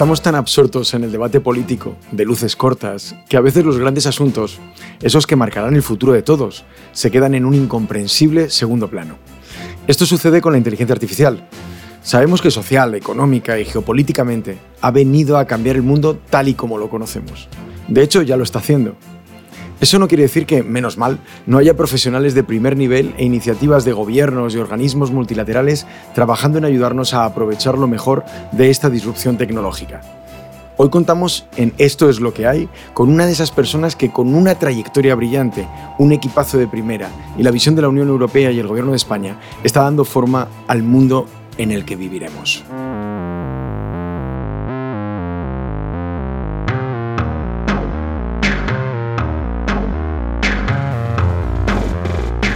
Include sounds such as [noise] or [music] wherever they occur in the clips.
Estamos tan absortos en el debate político, de luces cortas, que a veces los grandes asuntos, esos que marcarán el futuro de todos, se quedan en un incomprensible segundo plano. Esto sucede con la inteligencia artificial. Sabemos que social, económica y geopolíticamente ha venido a cambiar el mundo tal y como lo conocemos. De hecho, ya lo está haciendo. Eso no quiere decir que, menos mal, no haya profesionales de primer nivel e iniciativas de gobiernos y organismos multilaterales trabajando en ayudarnos a aprovechar lo mejor de esta disrupción tecnológica. Hoy contamos en Esto es lo que hay con una de esas personas que con una trayectoria brillante, un equipazo de primera y la visión de la Unión Europea y el Gobierno de España está dando forma al mundo en el que viviremos.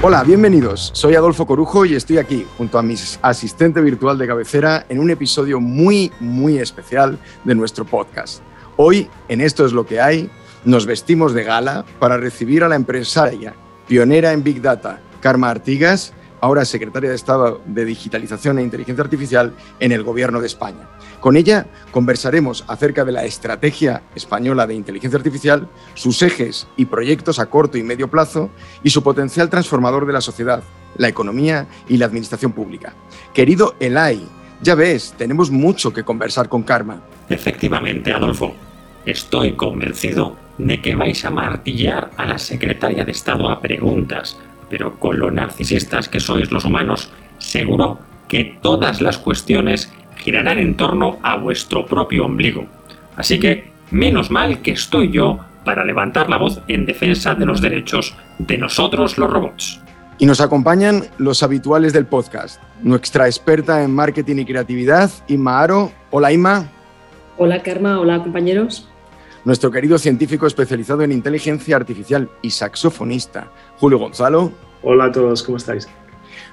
Hola, bienvenidos. Soy Adolfo Corujo y estoy aquí junto a mi asistente virtual de cabecera en un episodio muy, muy especial de nuestro podcast. Hoy, en Esto es lo que hay, nos vestimos de gala para recibir a la empresaria pionera en Big Data, Karma Artigas, ahora secretaria de Estado de Digitalización e Inteligencia Artificial en el Gobierno de España. Con ella conversaremos acerca de la estrategia española de inteligencia artificial, sus ejes y proyectos a corto y medio plazo y su potencial transformador de la sociedad, la economía y la administración pública. Querido Elai, ya ves, tenemos mucho que conversar con Karma. Efectivamente, Adolfo. Estoy convencido de que vais a martillar a la secretaria de Estado a preguntas, pero con lo narcisistas que sois los humanos, seguro que todas las cuestiones girarán en torno a vuestro propio ombligo. Así que, menos mal que estoy yo para levantar la voz en defensa de los derechos de nosotros los robots. Y nos acompañan los habituales del podcast. Nuestra experta en marketing y creatividad, Inma Aro. Hola, Inma. Hola, Karma. Hola, compañeros. Nuestro querido científico especializado en inteligencia artificial y saxofonista, Julio Gonzalo. Hola a todos, ¿cómo estáis?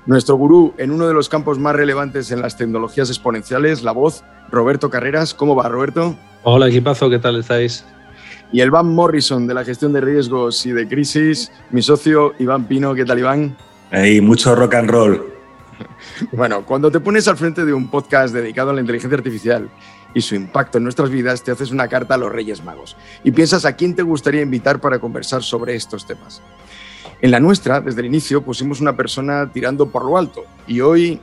Nuestro gurú en uno de los campos más relevantes en las tecnologías exponenciales, la voz, Roberto Carreras. ¿Cómo va, Roberto? Hola, equipazo, ¿qué tal estáis? Y el Van Morrison de la gestión de riesgos y de crisis, mi socio Iván Pino. ¿Qué tal, Iván? Hey, mucho rock and roll. [laughs] Bueno, cuando te pones al frente de un podcast dedicado a la inteligencia artificial y su impacto en nuestras vidas, te haces una carta a los Reyes Magos y piensas a quién te gustaría invitar para conversar sobre estos temas. En la nuestra, desde el inicio, pusimos una persona tirando por lo alto y hoy,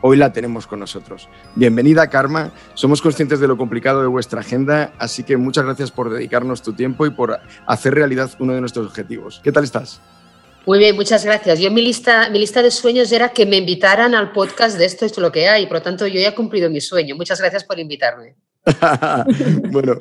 hoy la tenemos con nosotros. Bienvenida, Karma. Somos conscientes de lo complicado de vuestra agenda, así que muchas gracias por dedicarnos tu tiempo y por hacer realidad uno de nuestros objetivos. ¿Qué tal estás? Muy bien, muchas gracias. Yo mi lista, mi lista de sueños era que me invitaran al podcast de esto es lo que hay, por lo tanto yo ya he cumplido mi sueño. Muchas gracias por invitarme. [laughs] bueno,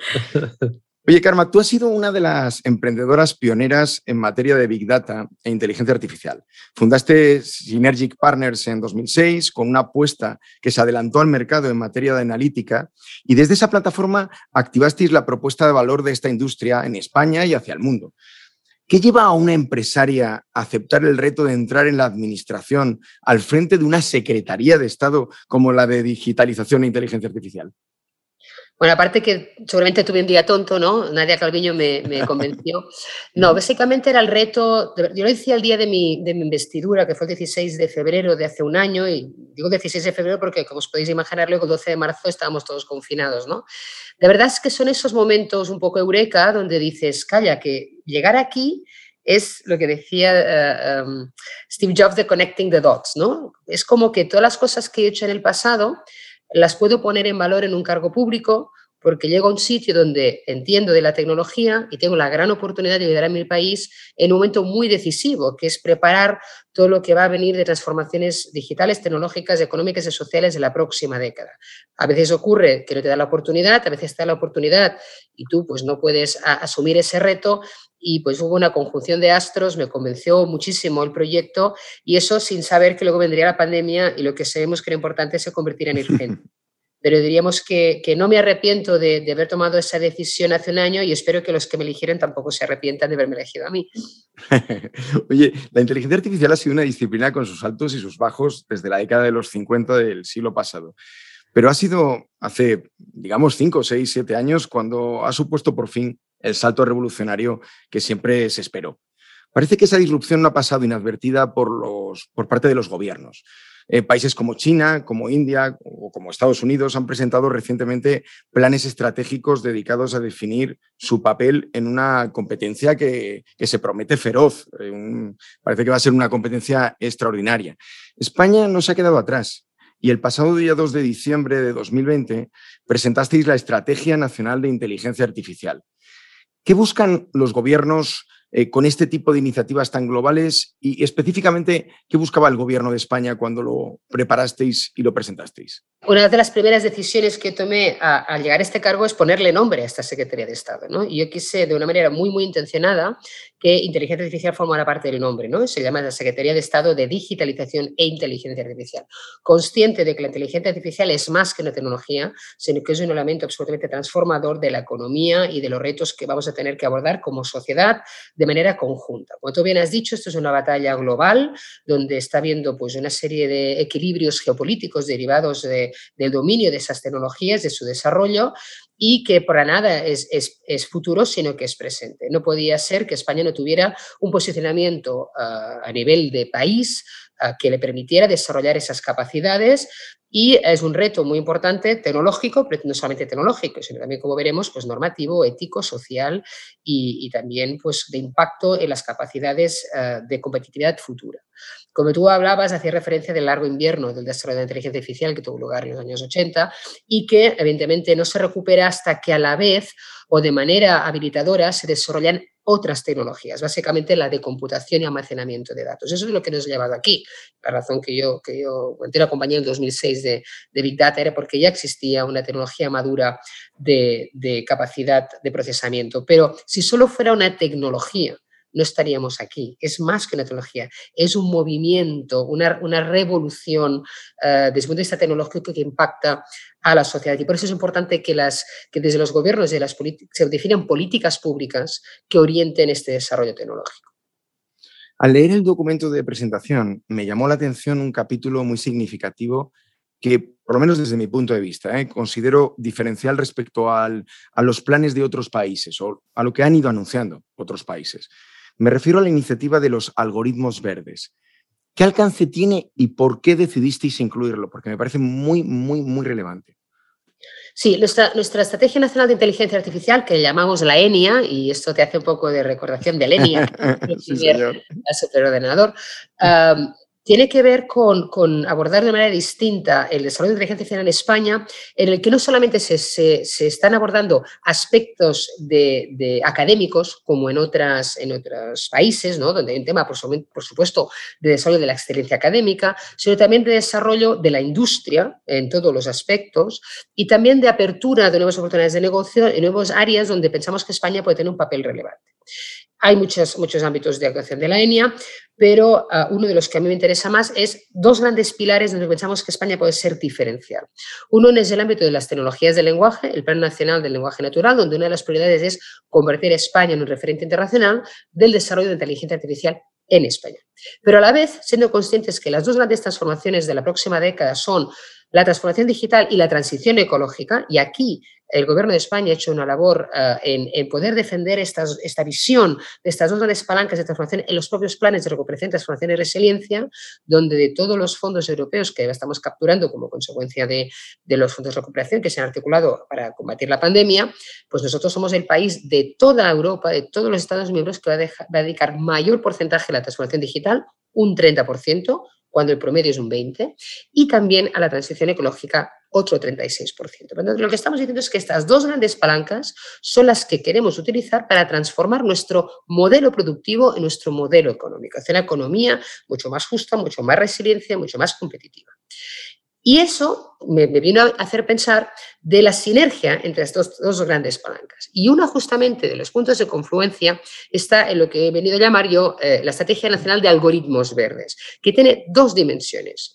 Oye, Karma, tú has sido una de las emprendedoras pioneras en materia de Big Data e inteligencia artificial. Fundaste Synergic Partners en 2006 con una apuesta que se adelantó al mercado en materia de analítica y desde esa plataforma activasteis la propuesta de valor de esta industria en España y hacia el mundo. ¿Qué lleva a una empresaria a aceptar el reto de entrar en la administración al frente de una Secretaría de Estado como la de Digitalización e Inteligencia Artificial? Bueno, aparte que seguramente tuve un día tonto, ¿no? Nadia Calviño me, convenció. No, básicamente era el reto, yo lo decía el día de mi, de mi, investidura, que fue el 16 de febrero de hace un año, y digo 16 de febrero porque, como os podéis imaginar, luego el 12 de marzo estábamos todos confinados, ¿no? De verdad es que son esos momentos un poco eureka donde dices, calla, que llegar aquí es lo que decía eh, em, Steve Jobs de connecting the dots, ¿no? Es como que todas las cosas que he hecho en el pasado las puedo poner en valor en un cargo público porque llego a un sitio donde entiendo de la tecnología y tengo la gran oportunidad de ayudar a mi país en un momento muy decisivo, que es preparar todo lo que va a venir de transformaciones digitales, tecnológicas, económicas y sociales de la próxima década. A veces ocurre que no te da la oportunidad, a veces te da la oportunidad y tú pues no puedes asumir ese reto y pues hubo una conjunción de astros, me convenció muchísimo el proyecto y eso sin saber que luego vendría la pandemia y lo que sabemos que era importante se convertir en [laughs] urgente pero diríamos que, no me arrepiento de, haber tomado esa decisión hace un año y espero que los que me eligieron tampoco se arrepientan de haberme elegido a mí. [laughs] Oye, la inteligencia artificial ha sido una disciplina con sus altos y sus bajos desde la década de los 50 del siglo pasado. Pero ha sido hace, digamos, 5, 6, 7 años cuando ha supuesto por fin el salto revolucionario que siempre se esperó. Parece que esa disrupción no ha pasado inadvertida por, los, por parte de los gobiernos. Eh, países como China, como India o como Estados Unidos han presentado recientemente planes estratégicos dedicados a definir su papel en una competencia que, se promete feroz. Eh, parece que va a ser una competencia extraordinaria. España no se ha quedado atrás. Y el pasado día 2 de diciembre de 2020 presentasteis la Estrategia Nacional de Inteligencia Artificial. ¿Qué buscan los gobiernos eh, con este tipo de iniciativas tan globales y específicamente qué buscaba el gobierno de España cuando lo preparasteis y lo presentasteis? Una de las primeras decisiones que tomé al llegar a este cargo es ponerle nombre a esta Secretaría de Estado. ¿no? Y yo quise, de una manera muy, muy intencionada, que inteligencia artificial formara parte del nombre. ¿no? Se llama la Secretaría de Estado de Digitalización e Inteligencia Artificial. Consciente de que la inteligencia artificial es más que una tecnología, sino que es un elemento absolutamente transformador de la economía y de los retos que vamos a tener que abordar como sociedad de manera conjunta. Como tú bien has dicho, esto es una batalla global donde está habiendo pues, una serie de equilibrios geopolíticos derivados de del dominio de esas tecnologías, de su desarrollo, y que para nada es, es, futuro, sino que es presente. No podía ser que España no tuviera un posicionamiento ah, a nivel de país que le permitiera desarrollar esas capacidades y es un reto muy importante tecnológico, pero no solamente tecnológico, sino también, como veremos, pues normativo, ético, social y, también pues, de impacto en las capacidades ah, de competitividad futura. Como tú hablabas, hacía referencia del largo invierno del desarrollo de la inteligencia artificial que tuvo lugar en los años 80 y que evidentemente no se recupera hasta que a la vez o de manera habilitadora se desarrollan otras tecnologías, básicamente la de computación y almacenamiento de datos. Eso es lo que nos ha llevado aquí. La razón que yo, que yo entré la compañía en 2006 de, de, Big Data era porque ya existía una tecnología madura de, de capacidad de procesamiento. Pero si solo fuera una tecnología, no estaríamos aquí. Es más que una tecnología, es un movimiento, una, revolución eh, desde el punto de vista tecnológico que impacta a la sociedad. Y por eso es importante que, las, que desde los gobiernos de las se definan políticas públicas que orienten este desarrollo tecnológico. Al leer el documento de presentación, me llamó la atención un capítulo muy significativo que, por lo menos desde mi punto de vista, eh, considero diferencial respecto a los planes de otros países o a lo que han ido anunciando otros países. Me refiero a la iniciativa de los algoritmos verdes. ¿Qué alcance tiene y por qué decidisteis incluirlo? Porque me parece muy, muy, muy relevante. Sí, nuestra, Estrategia Nacional de Inteligencia Artificial, que llamamos la ENIA, y esto te hace un poco de recordación de la ENIA, el superordenador, tiene que ver con, abordar de manera distinta el desarrollo de inteligencia artificial en España, en el que no solamente se, están abordando aspectos de, académicos, como en, otras, en otros países, ¿no? donde hay un tema, por, por, supuesto, de desarrollo de la excelencia académica, sino también de desarrollo de la industria en todos los aspectos y también de apertura de nuevas oportunidades de negocio en nuevas áreas donde pensamos que España puede tener un papel relevante. Hay muchos, muchos ámbitos de actuación de la ENIA, pero ah, uno de los que a mí me interesa más es dos grandes pilares donde pensamos que España puede ser diferencial. Uno es el ámbito de las tecnologías del lenguaje, el Plan Nacional del Lenguaje Natural, donde una de las prioridades es convertir a España en un referente internacional del desarrollo de inteligencia artificial en España. Pero a la vez, siendo conscientes que las dos grandes transformaciones de la próxima década son la transformación digital y la transición ecológica, y aquí el Gobierno de España ha hecho una labor eh, en, poder defender esta visión de estas dos grandes palancas de transformación en los propios planes de recuperación, transformación y resiliencia, donde de todos los fondos europeos que estamos capturando como consecuencia de, los fondos de recuperación que se han articulado para combatir la pandemia, pues nosotros somos el país de toda Europa, de todos los Estados miembros que va a dedicar mayor porcentaje a la transformación digital, un 30%, cuando el promedio es un 20%, y también a la transición ecológica otro 36%. lo que estamos diciendo es que estas dos grandes palancas son las que queremos utilizar para transformar nuestro modelo productivo en nuestro modelo económico, hacer una economía mucho más justa, mucho más resiliencia, mucho más competitiva. Y eso me, vino a hacer pensar de la sinergia entre estas dos, grandes palancas. Y uno justamente de los puntos de confluencia está en lo que he venido a llamar yo eh, la Estrategia Nacional de Algoritmos Verdes, que tiene dos dimensiones.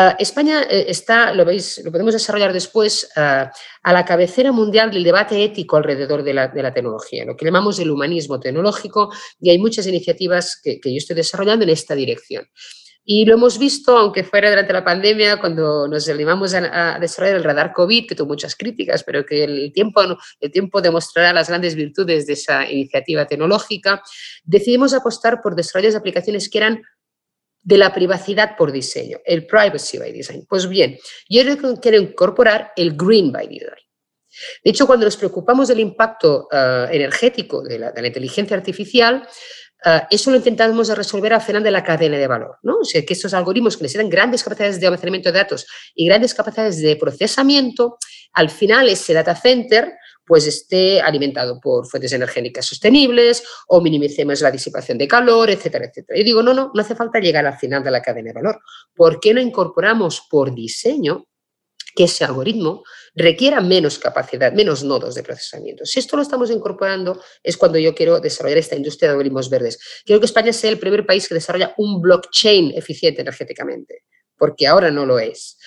Ah, España eh, está, lo veis, lo podemos desarrollar después, ah, a la cabecera mundial del debate ético alrededor de la, tecnología, lo que llamamos el humanismo tecnológico, y hay muchas iniciativas que, yo estoy desarrollando en esta dirección. Y lo hemos visto, aunque fuera durante la pandemia, cuando nos animamos a, desarrollar el radar COVID, que tuvo muchas críticas, pero que el tiempo, el tiempo demostrará las grandes virtudes de esa iniciativa tecnológica, decidimos apostar por desarrollos de aplicaciones que eran de la privacidad por diseño, el privacy by design. Pues bien, yo quiero incorporar el green by design. De hecho, cuando nos preocupamos del impacto eh, energético de la, inteligencia artificial, eh, eso lo intentamos resolver al final de la cadena de valor. ¿no? O sea, que estos algoritmos que necesitan grandes capacidades de almacenamiento de datos y grandes capacidades de procesamiento, al final ese data center pues esté alimentado por fuentes energéticas sostenibles o minimicemos la disipación de calor, etcétera, etcétera. Y digo, no, no, no hace falta llegar al final de la cadena de valor. ¿Por qué no incorporamos por diseño que ese algoritmo requiera menos capacidad, menos nodos de procesamiento. Si esto lo estamos incorporando, es cuando yo quiero desarrollar esta industria de algoritmos verdes. Quiero que España sea el primer país que desarrolla un blockchain eficiente energéticamente, porque ahora no lo es.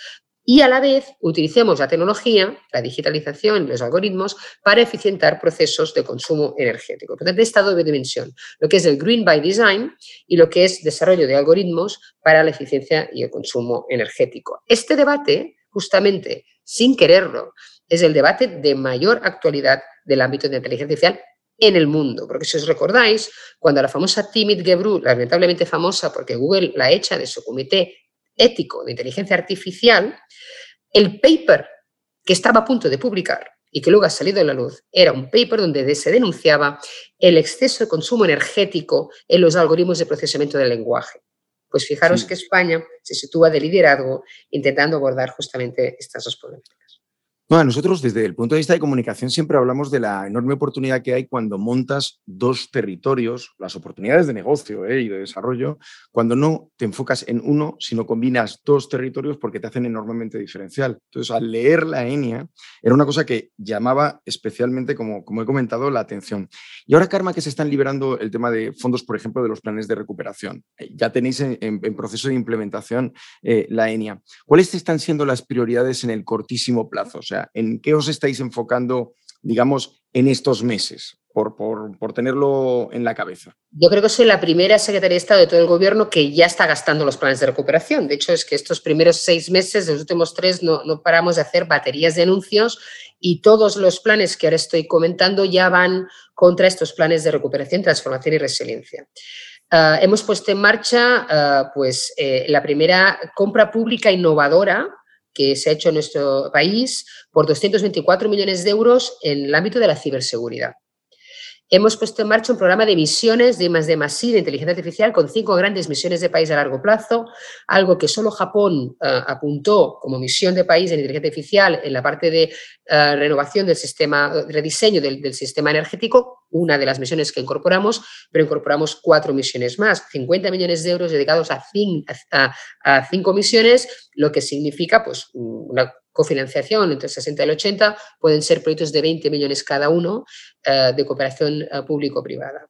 Y a la vez utilicemos la tecnología, la digitalización, los algoritmos para eficientar procesos de consumo energético. Por tanto, esta doble dimensión, lo que es el Green by Design y lo que es desarrollo de algoritmos para la eficiencia y el consumo energético. Este debate justamente, sin quererlo, es el debate de mayor actualidad del ámbito de inteligencia artificial en el mundo. Porque si os recordáis, cuando la famosa Timid Gebru, lamentablemente famosa porque Google la echa de su comité ético de inteligencia artificial, el paper que estaba a punto de publicar y que luego ha salido a la luz, era un paper donde se denunciaba el exceso de consumo energético en los algoritmos de procesamiento del lenguaje. Pues fijaros que España se sitúa de liderazgo intentando abordar justamente estas dos problemáticas. Bueno, nosotros desde el punto de vista de comunicación siempre hablamos de la enorme oportunidad que hay cuando montas dos territorios, las oportunidades de negocio ¿eh? y de desarrollo, cuando no te enfocas en uno, sino combinas dos territorios porque te hacen enormemente diferencial. Entonces, al leer la ENIA, era una cosa que llamaba especialmente, como, como he comentado, la atención. Y ahora, Karma, que se están liberando el tema de fondos, por ejemplo, de los planes de recuperación. Eh, ya tenéis en, proceso de implementación eh, la ENIA. ¿Cuáles están siendo las prioridades en el cortísimo plazo? O sea, ¿en qué os estáis enfocando, digamos, en estos meses? Por, por, tenerlo en la cabeza. Yo creo que soy la primera secretaria de Estado de todo el gobierno que ya está gastando los planes de recuperación. De hecho, es que estos primeros seis meses, los últimos tres, no, no paramos de hacer baterías de anuncios y todos los planes que ahora estoy comentando ya van contra estos planes de recuperación, transformación y resiliencia. Ah, hemos puesto en marcha uh, pues, eh, la primera compra pública innovadora que se ha hecho en nuestro país por 224 millones de euros en el ámbito de la ciberseguridad. Hemos puesto en marcha un programa de misiones de más de más de inteligencia artificial con cinco grandes misiones de país a largo plazo, algo que solo Japón eh, apuntó como misión de país en inteligencia artificial en la parte de eh, renovación del sistema, rediseño del, sistema energético, una de las misiones que incorporamos, pero incorporamos cuatro misiones más, 50 millones de euros dedicados a, a cinco misiones, lo que significa pues, una cofinanciación entre el 60 y el 80, pueden ser proyectos de 20 millones cada uno eh, de cooperación eh, público-privada.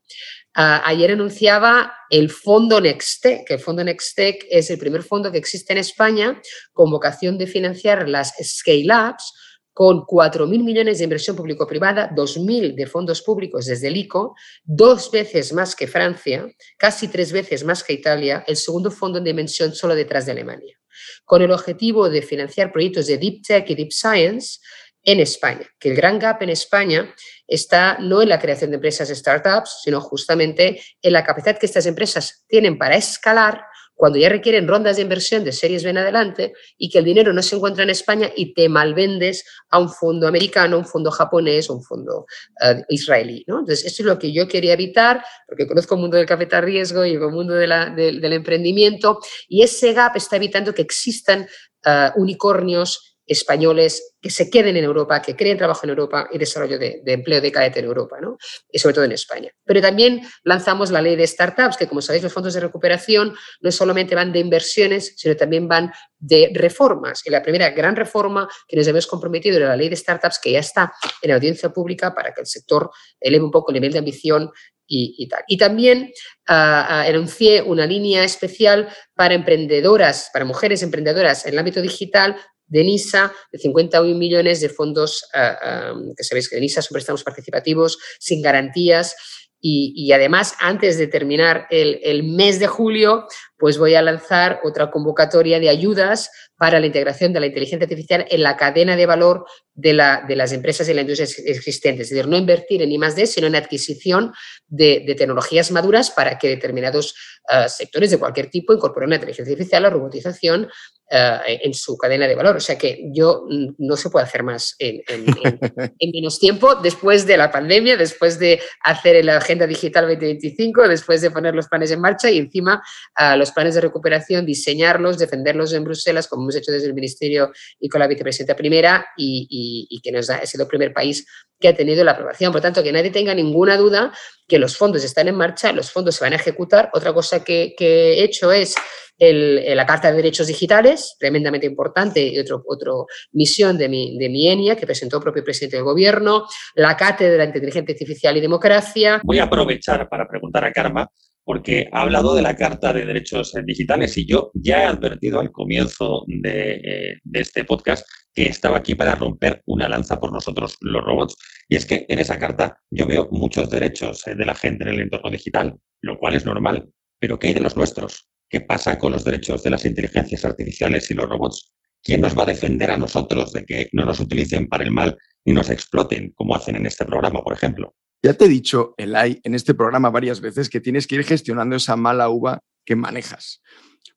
Ah, ayer anunciaba el fondo Nextec, el fondo Nextec es el primer fondo que existe en España con vocación de financiar las scale-ups con 4.000 millones de inversión público-privada, 2.000 de fondos públicos desde el ICO, dos veces más que Francia, casi tres veces más que Italia, el segundo fondo en dimensión solo detrás de Alemania con el objetivo de financiar proyectos de Deep Tech y Deep Science en España, que el gran gap en España está no en la creación de empresas startups, sino justamente en la capacidad que estas empresas tienen para escalar cuando ya requieren rondas de inversión de series ven adelante y que el dinero no se encuentra en España y te malvendes a un fondo americano, un fondo japonés o un fondo eh, israelí. ¿no? Entonces, esto es lo que yo quería evitar, porque conozco el mundo del capital riesgo y el mundo del emprendimiento, y ese gap está evitando que existan eh, unicornios españoles que se queden en Europa, que creen trabajo en Europa y desarrollo de, empleo de calidad en Europa, ¿no? y sobre todo en España. Pero también lanzamos la ley de startups, que como sabéis los fondos de recuperación no solamente van de inversiones, sino también van de reformas. Y la primera gran reforma que nos hemos comprometido era la ley de startups, que ya está en audiencia pública para que el sector eleve un poco el nivel de ambición y, tal. Y también uh, enuncié una línea especial para emprendedoras, para mujeres emprendedoras en el ámbito digital, de NISA de 51 millones de fondos, ah, ah, que sabéis que de NISA son préstamos participativos sin garantías. Y, además, antes de terminar el, mes de julio, pues voy a lanzar otra convocatoria de ayudas para la integración de la inteligencia artificial en la cadena de valor de, la, de las empresas y la industria existentes. Es decir, no invertir en I+.D., sino en adquisición de, tecnologías maduras para que determinados ah, sectores de cualquier tipo incorporen la inteligencia artificial, la robotización ah, en su cadena de valor. O sea que yo mm, no se puede hacer más en, [laughs] menos tiempo después de la pandemia, después de hacer la Agenda Digital 2025, después de poner los planes en marcha y encima uh, los planes de recuperación, diseñarlos, defenderlos en Bruselas, como hemos hecho desde el Ministerio y con la vicepresidenta primera y, que nos ha, sido el primer país que ha tenido la aprobación. Por tanto, que nadie tenga ninguna duda que los fondos están en marcha, los fondos se van a ejecutar. Otra cosa que, he hecho es la Carta de Derechos Digitales, tremendamente importante, y otra otro misión de mi, de mi ENIA, que presentó el propio presidente del Gobierno, la Cátedra de Inteligencia Artificial y Democracia. Voy a aprovechar para preguntar a Karma porque ha hablado de la Carta de Derechos Digitales y yo ya he advertido al comienzo de, de, este podcast que estaba aquí para romper una lanza por nosotros los robots. Y es que en esa carta yo veo muchos derechos de la gente en el entorno digital, lo cual es normal. Pero ¿qué hay de los nuestros? ¿Qué pasa con los derechos de las inteligencias artificiales y los robots? ¿Quién nos va a defender a nosotros de que no nos utilicen para el mal y nos exploten, como hacen en este programa, por ejemplo? Ya te he dicho, en este programa varias veces que tienes que ir gestionando esa mala uva que manejas.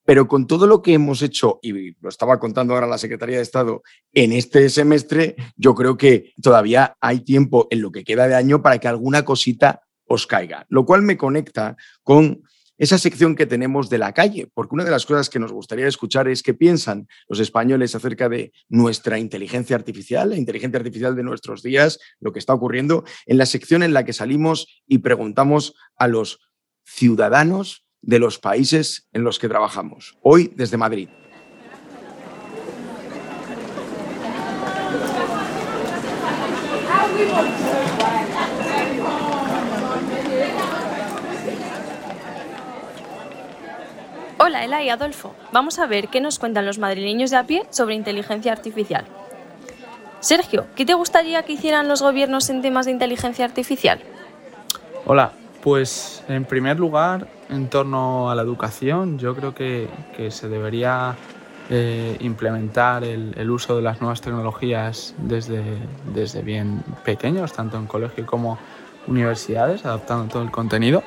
Pero con todo lo que hemos hecho, y lo estaba contando ahora la Secretaría de Estado, en este semestre, yo creo que todavía hay tiempo en lo que queda de año para que alguna cosita os caiga. Lo cual me conecta con esa sección que tenemos de la calle, porque una de las cosas que nos gustaría escuchar es qué piensan los españoles acerca de nuestra inteligencia artificial, la inteligencia artificial de nuestros días, lo que está ocurriendo, en la sección en la que salimos y preguntamos a los ciudadanos de los países en los que trabajamos. Hoy desde Madrid. Hola, Ela y Adolfo. Vamos a ver qué nos cuentan los madrileños de a pie sobre inteligencia artificial. Sergio, ¿qué te gustaría que hicieran los gobiernos en temas de inteligencia artificial? Hola, pues en primer lugar, en torno a la educación, yo creo que, se debería eh, implementar el, uso de las nuevas tecnologías desde, desde bien pequeños, tanto en colegio como universidades, adaptando todo el contenido.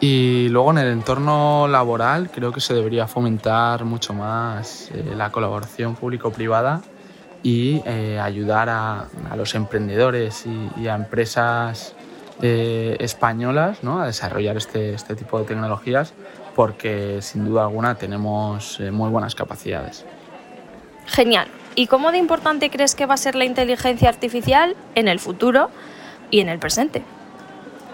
Y luego en el entorno laboral creo que se debería fomentar mucho más eh, la colaboración público-privada y eh, ayudar a, los emprendedores y, a empresas eh, españolas ¿no? a desarrollar este, este, tipo de tecnologías porque sin duda alguna tenemos muy buenas capacidades. Genial. ¿Y cómo de importante crees que va a ser la inteligencia artificial en el futuro y en el presente?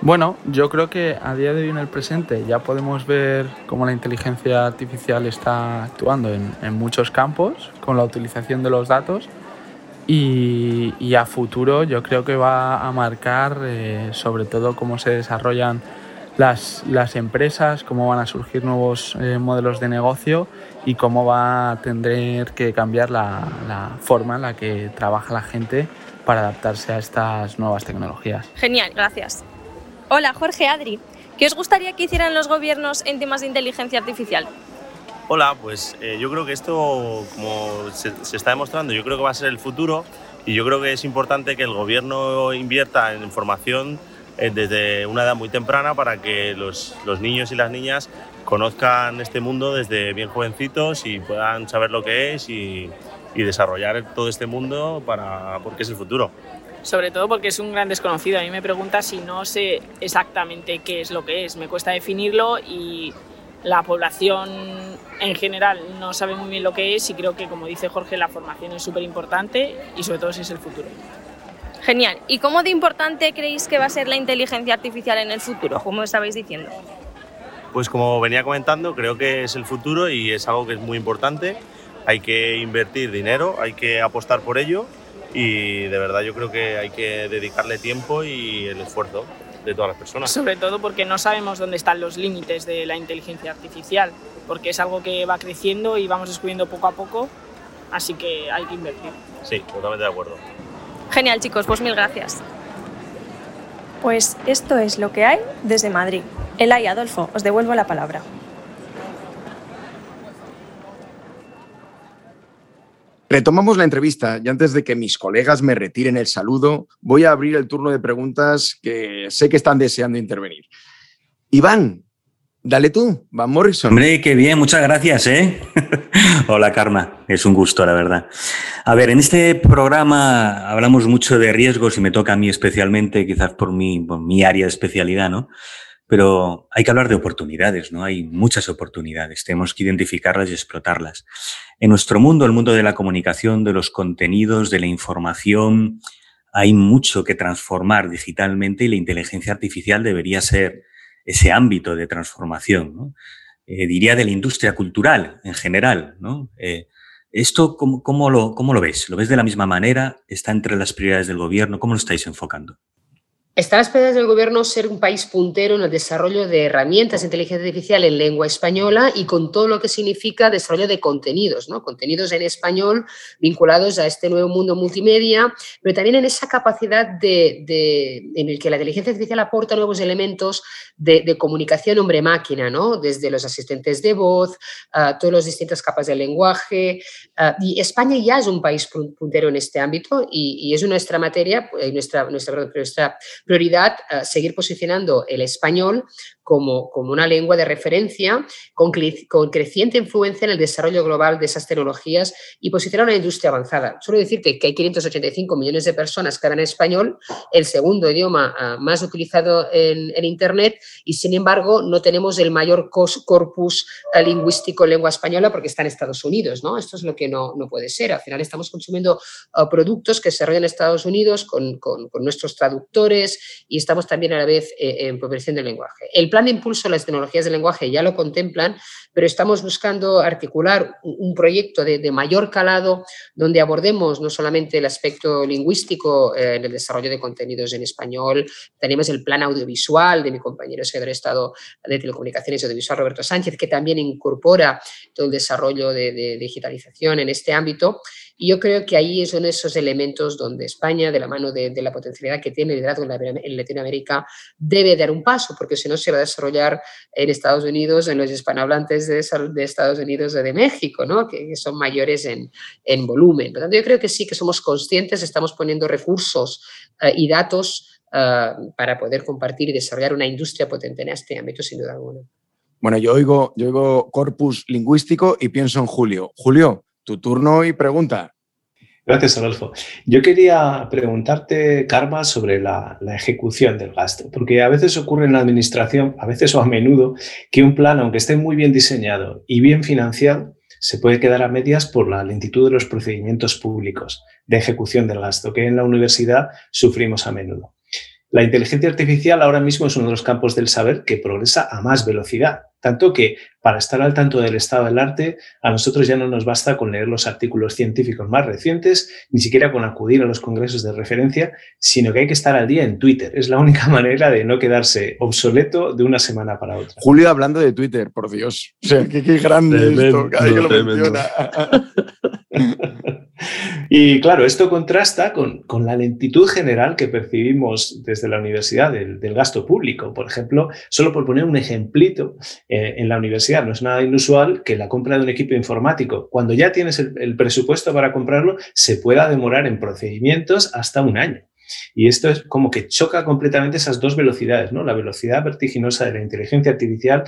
Bueno, yo creo que a día de hoy en el presente ya podemos ver cómo la inteligencia artificial está actuando en, muchos campos con la utilización de los datos y, a futuro yo creo que va a marcar eh, sobre todo cómo se desarrollan las, empresas, cómo van a surgir nuevos eh, modelos de negocio y cómo va a tener que cambiar la, la forma en la que trabaja la gente para adaptarse a estas nuevas tecnologías. Genial, gracias. Hola, Jorge Adri. ¿Qué os gustaría que hicieran los gobiernos en temas de inteligencia artificial? Hola, pues eh, yo creo que esto, como se, está demostrando, yo creo que va a ser el futuro y yo creo que es importante que el gobierno invierta en formación eh, desde una edad muy temprana para que los, niños y las niñas conozcan este mundo desde bien jovencitos y puedan saber lo que es y, y desarrollar todo este mundo para, porque es el futuro sobre todo porque es un gran desconocido. A mí me pregunta si no sé exactamente qué es lo que es, me cuesta definirlo y la población en general no sabe muy bien lo que es y creo que, como dice Jorge, la formación es súper importante y sobre todo ese es el futuro. Genial. ¿Y cómo de importante creéis que va a ser la inteligencia artificial en el futuro, como estabais diciendo? Pues como venía comentando, creo que es el futuro y es algo que es muy importante. Hay que invertir dinero, hay que apostar por ello y de verdad yo creo que hay que dedicarle tiempo y el esfuerzo de todas las personas. Sobre todo porque no sabemos dónde están los límites de la inteligencia artificial, porque es algo que va creciendo y vamos descubriendo poco a poco, así que hay que invertir. Sí, totalmente de acuerdo. Genial chicos, pues mil gracias. Pues esto es lo que hay desde Madrid. Elay Adolfo, os devuelvo la palabra. Retomamos la entrevista y antes de que mis colegas me retiren el saludo, voy a abrir el turno de preguntas que sé que están deseando intervenir. Iván, dale tú, Van Morrison. Hombre, qué bien, muchas gracias, ¿eh? [laughs] Hola, Karma, es un gusto, la verdad. A ver, en este programa hablamos mucho de riesgos y me toca a mí especialmente, quizás por mi, por mi área de especialidad, ¿no? Pero hay que hablar de oportunidades, ¿no? Hay muchas oportunidades, tenemos que identificarlas y explotarlas. En nuestro mundo, el mundo de la comunicación, de los contenidos, de la información, hay mucho que transformar digitalmente y la inteligencia artificial debería ser ese ámbito de transformación, ¿no? Eh, diría de la industria cultural en general, ¿no? Eh, ¿Esto cómo, lo, cómo lo ves? ¿Lo ves de la misma manera? ¿Está entre las prioridades del gobierno? ¿Cómo lo estáis enfocando? Está a las espaldas del gobierno ser un país puntero en el desarrollo de herramientas de inteligencia artificial en lengua española y con todo lo que significa desarrollo de contenidos, ¿no? contenidos en español vinculados a este nuevo mundo multimedia, pero también en esa capacidad de, en el que la inteligencia artificial aporta nuevos elementos de, comunicación hombre-máquina, ¿no? desde los asistentes de voz, a todas las distintas capas del lenguaje. y España ya es un país puntero en este ámbito y, es nuestra materia, eh, nuestra, nuestra, nuestra prioridad eh, seguir posicionando el español como, como una lengua de referencia con, creciente influencia en el desarrollo global de esas tecnologías y posicionar una industria avanzada. Solo decirte que hay 585 millones de personas que hablan español, el segundo idioma eh, más utilizado en, Internet, y sin embargo no tenemos el mayor corpus eh, lingüístico en lengua española porque está en Estados Unidos. ¿no? Esto es lo que no, no puede ser. Al final estamos consumiendo productos que se desarrollan en Estados Unidos con, con, nuestros traductores, y estamos también a la vez eh, en progresión del lenguaje. El plan de impulso a las tecnologías del lenguaje ya lo contemplan, pero estamos buscando articular un proyecto de, mayor calado donde abordemos no solamente el aspecto lingüístico eh, en el desarrollo de contenidos en español, tenemos el plan audiovisual de mi compañero secretario de Estado de Telecomunicaciones y Audiovisual, Roberto Sánchez, que también incorpora todo el desarrollo de, de digitalización en este ámbito. Y yo creo que ahí son esos elementos donde España, de la mano de, la potencialidad que tiene el liderazgo en, Latinoamérica, debe dar un paso, porque si no se va a desarrollar en Estados Unidos, en los hispanohablantes de, de Estados Unidos o de México, ¿no? que, son mayores en, en, volumen. Por tanto, yo creo que sí que somos conscientes, estamos poniendo recursos eh, y datos eh, para poder compartir y desarrollar una industria potente en este ámbito, sin duda alguna. Bueno, yo oigo, yo oigo corpus lingüístico y pienso en Julio. Julio, tu turno y pregunta. Gracias, Adolfo. Yo quería preguntarte, Karma, sobre la, ejecución del gasto, porque a veces ocurre en la administración, a veces o a menudo, que un plan, aunque esté muy bien diseñado y bien financiado, se puede quedar a medias por la lentitud de los procedimientos públicos de ejecución del gasto, que en la universidad sufrimos a menudo. La inteligencia artificial ahora mismo es uno de los campos del saber que progresa a más velocidad, tanto que para estar al tanto del estado del arte, a nosotros ya no nos basta con leer los artículos científicos más recientes, ni siquiera con acudir a los congresos de referencia, sino que hay que estar al día en Twitter. Es la única [laughs] manera de no quedarse obsoleto de una semana para otra. Julio hablando de Twitter, por Dios. O sea, qué, grande esto, que lo menciona. [laughs] Y claro, esto contrasta con, la lentitud general que percibimos desde la universidad del, gasto público. Por ejemplo, solo por poner un ejemplito, eh, en la universidad no es nada inusual que la compra de un equipo informático, cuando ya tienes el, presupuesto para comprarlo, se pueda demorar en procedimientos hasta un año. Y esto es como que choca completamente esas dos velocidades, ¿no? La velocidad vertiginosa de la inteligencia artificial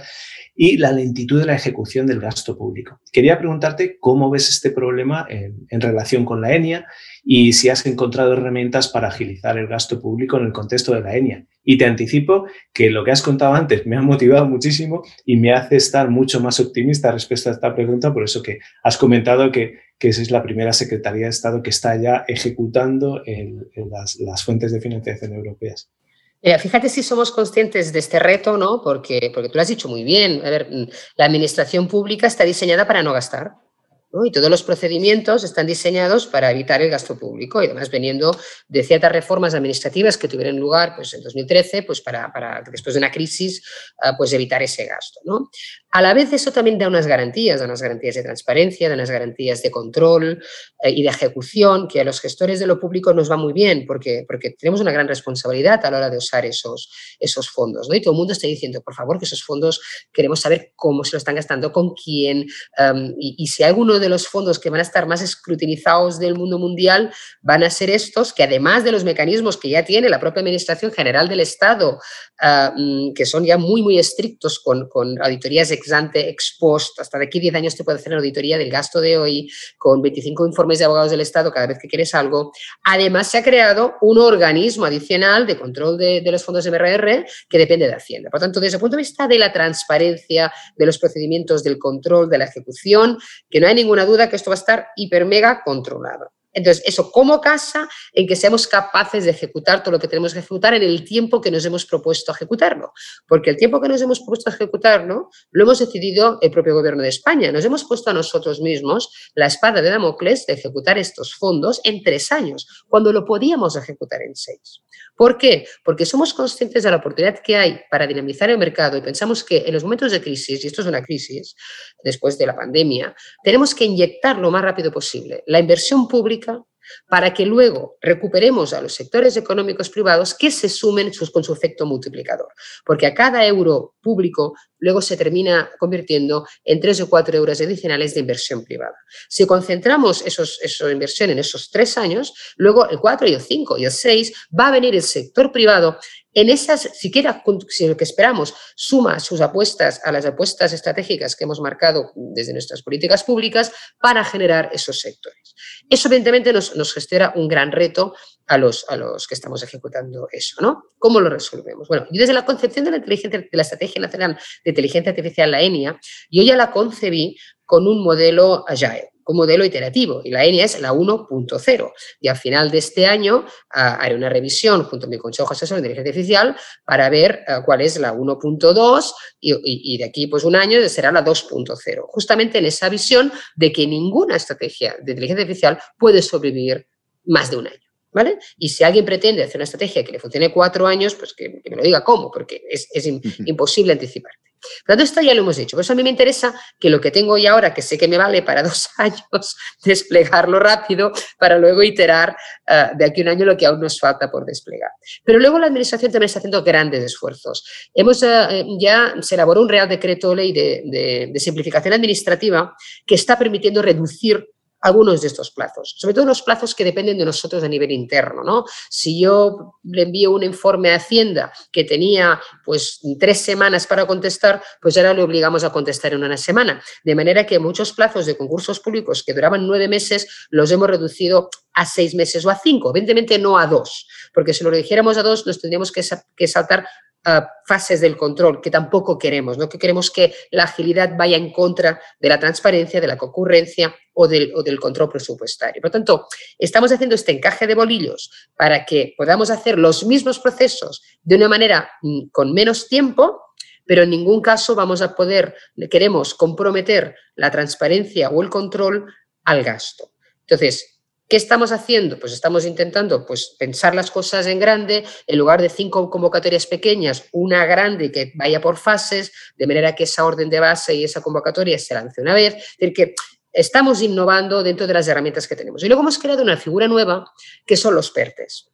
y la lentitud de la ejecución del gasto público. Quería preguntarte cómo ves este problema en, relación con la ENIA y si has encontrado herramientas para agilizar el gasto público en el contexto de la ENIA. Y te anticipo que lo que has contado antes me ha motivado muchísimo y me hace estar mucho más optimista respecto a esta pregunta, por eso que has comentado que, que es la primera Secretaría de Estado que está ya ejecutando las, las fuentes de financiación europeas fíjate si somos conscientes de este reto, ¿no? Porque, porque tú lo has dicho muy bien. Ver, la administración pública está diseñada para no gastar. Y todos los procedimientos están diseñados para evitar el gasto público y además veniendo de ciertas reformas administrativas que tuvieron lugar pues, en 2013 pues, para, para después de una crisis ah, pues, evitar ese gasto. ¿no? A la vez eso también da unas garantías, da unas garantías de transparencia, da unas garantías de control eh, y de ejecución que a los gestores de lo público nos va muy bien porque, porque tenemos una gran responsabilidad a la hora de usar esos, esos fondos. ¿no? Y todo el mundo está diciendo, por favor, que esos fondos queremos saber cómo se lo están gastando, con quién em, y, y si alguno de los fondos que van a estar más escrutinizados del mundo mundial van a ser estos, que además de los mecanismos que ya tiene la propia Administración General del Estado, ah, mm, que son ya muy, muy estrictos con, con auditorías ex ante, ex post, hasta de aquí 10 años te puede hacer la auditoría del gasto de hoy, con 25 informes de abogados del Estado cada vez que quieres algo. Además, se ha creado un organismo adicional de control de, de los fondos MRR que depende de Hacienda. Por tanto, desde el punto de vista de la transparencia, de los procedimientos, del control, de la ejecución, que no hay ninguna duda que esto va a estar hiper mega controlado. Entonces, eso como casa en que seamos capaces de ejecutar todo lo que tenemos que ejecutar en el tiempo que nos hemos propuesto ejecutarlo. Porque el tiempo que nos hemos propuesto ejecutarlo lo hemos decidido el propio gobierno de España. Nos hemos puesto a nosotros mismos la espada de Damocles de ejecutar estos fondos en tres años, cuando lo podíamos ejecutar en seis. ¿Por qué? Porque somos conscientes de la oportunidad que hay para dinamizar el mercado y pensamos que en los momentos de crisis, y esto es una crisis después de la pandemia, tenemos que inyectar lo más rápido posible la inversión pública para que luego recuperemos a los sectores económicos privados que se sumen con su efecto multiplicador. Porque a cada euro público luego se termina convirtiendo en tres o cuatro euros adicionales de inversión privada. Si concentramos esos, esa inversión en esos tres años, luego el cuatro y el cinco y el seis va a venir el sector privado en esas, siquiera si lo que esperamos suma sus apuestas a las apuestas estratégicas que hemos marcado desde nuestras políticas públicas para generar esos sectores. Eso evidentemente nos, nos gestiona un gran reto a los, a los que estamos ejecutando eso, ¿no? ¿Cómo lo resolvemos? Bueno, yo desde la concepción de la, inteligencia, de la Estrategia Nacional de Inteligencia Artificial, la ENIA, yo ya la concebí con un modelo agile un modelo iterativo y la ENIA es la 1.0. Y al final de este año ah, haré una revisión junto a mi Consejo Asesor de Inteligencia Artificial para ver ah, cuál es la 1.2 y, y, de aquí pues un año será la 2.0. Justamente en esa visión de que ninguna estrategia de inteligencia artificial puede sobrevivir más de un año. ¿Vale? Y si alguien pretende hacer una estrategia que le funcione cuatro años, pues que, me lo diga cómo, porque es, es imposible anticiparte. Por tanto, esto ya lo hemos dicho. Por eso a mí me interesa que lo que tengo ya ahora, que sé que me vale para [laughs] dos años, desplegarlo rápido para luego iterar uh, de aquí a un año lo que aún nos falta por desplegar. Pero luego la Administración también está haciendo grandes esfuerzos. Hemos, uh, ya se elaboró un Real Decreto Ley de, de, de simplificación administrativa que está permitiendo reducir algunos de estos plazos, sobre todo los plazos que dependen de nosotros a nivel interno. ¿no? Si yo le envío un informe a Hacienda que tenía pues tres semanas para contestar, pues ahora le obligamos a contestar en una semana. De manera que muchos plazos de concursos públicos que duraban nueve meses los hemos reducido a seis meses o a cinco, evidentemente no a dos, porque si lo dijéramos a dos nos tendríamos que, que fases del control que tampoco queremos, ¿no? que queremos que la agilidad vaya en contra de la transparencia, de la concurrencia o del, o del control presupuestario. Por lo tanto, estamos haciendo este encaje de bolillos para que podamos hacer los mismos procesos de una manera mm, con menos tiempo, pero en ningún caso vamos a poder, queremos comprometer la transparencia o el control al gasto. Entonces, ¿Qué estamos haciendo? Pues estamos intentando pues, pensar las cosas en grande, en lugar de cinco convocatorias pequeñas, una grande que vaya por fases, de manera que esa orden de base y esa convocatoria se lance una vez. Es decir, que estamos innovando dentro de las herramientas que tenemos. Y luego hemos creado una figura nueva que son los PERTES.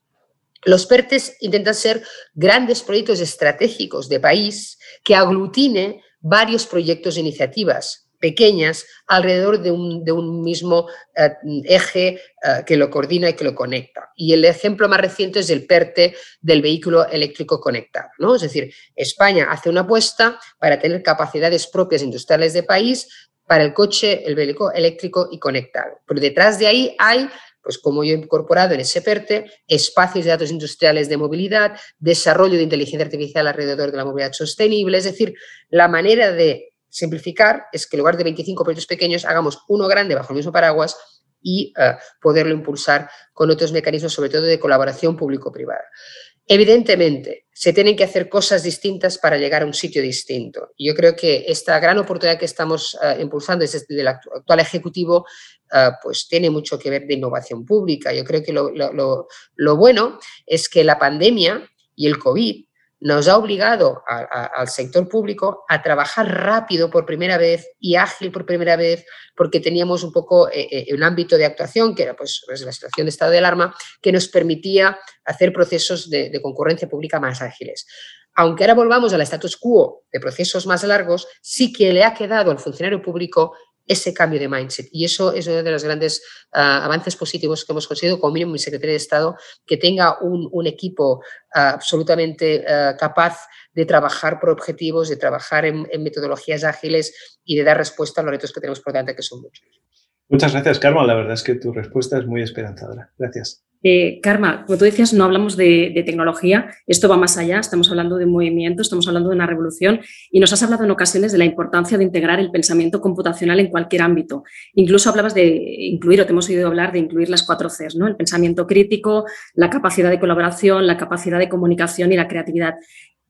Los PERTES intentan ser grandes proyectos estratégicos de país que aglutine varios proyectos e iniciativas pequeñas alrededor de un, mismo eh, eje eh, que lo coordina y que lo conecta. Y el ejemplo más reciente es el PERTE del vehículo eléctrico conectado. ¿no? Es decir, España hace una apuesta para tener capacidades propias industriales de país para el coche, el vehículo eléctrico y conectado. Pero detrás de ahí hay pues como yo he incorporado en ese PERTE, espacios de datos industriales de movilidad, desarrollo de inteligencia artificial alrededor de la movilidad sostenible, es decir, la manera de simplificar es que en lugar de 25 proyectos pequeños hagamos uno grande bajo el mismo paraguas y uh, poderlo impulsar con otros mecanismos, sobre todo de colaboración público-privada. Evidentemente, se tienen que hacer cosas distintas para llegar a un sitio distinto. Yo creo que esta gran oportunidad que estamos uh, impulsando desde el actual Ejecutivo, uh, pues tiene mucho que ver de innovación pública. Yo creo que lo bueno es que la pandemia y el COVID nos ha obligado al sector público a trabajar rápido por primera vez y ágil por primera vez, porque teníamos un poco eh, eh, un ámbito de actuación, que era pues, pues, la situación de estado de alarma, que nos permitía hacer procesos de, de concurrencia pública más ágiles. Aunque ahora volvamos al status quo de procesos más largos, sí que le ha quedado al funcionario público ese cambio de mindset. Y eso es uno de los grandes ah, avances positivos que hemos conseguido, como mi secretario de Estado, que tenga un, equipo ah, absolutamente ah, capaz de trabajar por objetivos, de trabajar en, en, metodologías ágiles y de dar respuesta a los retos que tenemos por delante, que son muchos. Muchas gracias, Carmen. La verdad es que tu respuesta es muy esperanzadora. Gracias. Eh, Karma, como tú decías, no hablamos de, tecnología, esto va más allá, estamos hablando de un movimiento, estamos hablando de una revolución y nos has hablado en ocasiones de la importancia de integrar el pensamiento computacional en cualquier ámbito. Incluso hablabas de incluir, o te hemos oído hablar de incluir las cuatro Cs, ¿no? el pensamiento crítico, la capacidad de colaboración, la capacidad de comunicación y la creatividad.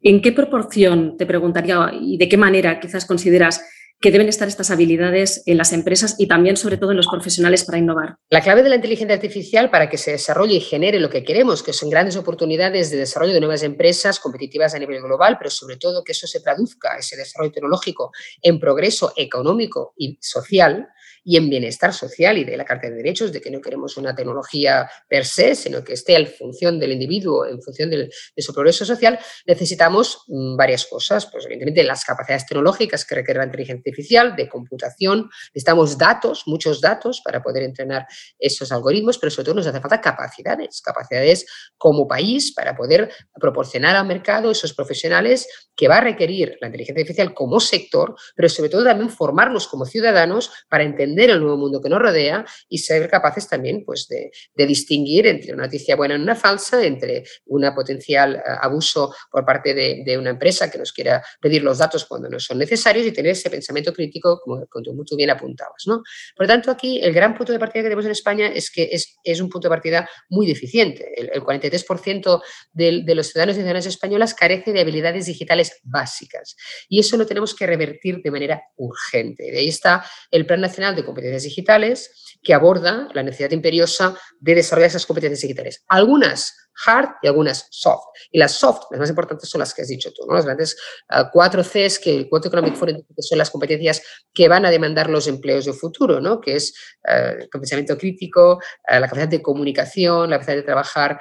¿En qué proporción, te preguntaría, y de qué manera quizás consideras que deben estar estas habilidades en las empresas y también, sobre todo, en los profesionales para innovar. La clave de la inteligencia artificial para que se desarrolle y genere lo que queremos, que son grandes oportunidades de desarrollo de nuevas empresas competitivas a nivel global, pero sobre todo que eso se traduzca, ese desarrollo tecnológico, en progreso económico y social, y en bienestar social y de la Carta de Derechos, de que no queremos una tecnología per se, sino que esté en función del individuo, en función de su progreso social, necesitamos mm, varias cosas. Pues evidentemente las capacidades tecnológicas que requiere la inteligencia artificial, de computación, necesitamos datos, muchos datos para poder entrenar esos algoritmos, pero sobre todo nos hace falta capacidades, capacidades como país para poder proporcionar al mercado esos profesionales que va a requerir la inteligencia artificial como sector, pero sobre todo también formarnos como ciudadanos para entender el nuevo mundo que nos rodea y ser capaces también pues, de, distinguir entre una noticia buena y una falsa, entre un potencial eh, abuso por parte de, una empresa que nos quiera pedir los datos cuando no son necesarios y tener ese pensamiento crítico, como, tú muy bien apuntabas. ¿no? Por lo tanto, aquí el gran punto de partida que tenemos en España es que es, un punto de partida muy deficiente. El, 43% de, de los ciudadanos y ciudadanas españolas carece de habilidades digitales básicas y eso lo tenemos que revertir de manera urgente. De ahí está el Plan Nacional de Competencias Digitales que aborda la necesidad imperiosa de desarrollar esas competencias digitales. Algunas hard y algunas soft. Y las soft, las más importantes son las que has dicho tú, ¿no? las grandes uh, cuatro Cs que el Quote Economic Forum son las competencias que van a demandar los empleos de futuro, ¿no? que es uh, el pensamiento crítico, uh, la capacidad de comunicación, la capacidad de trabajar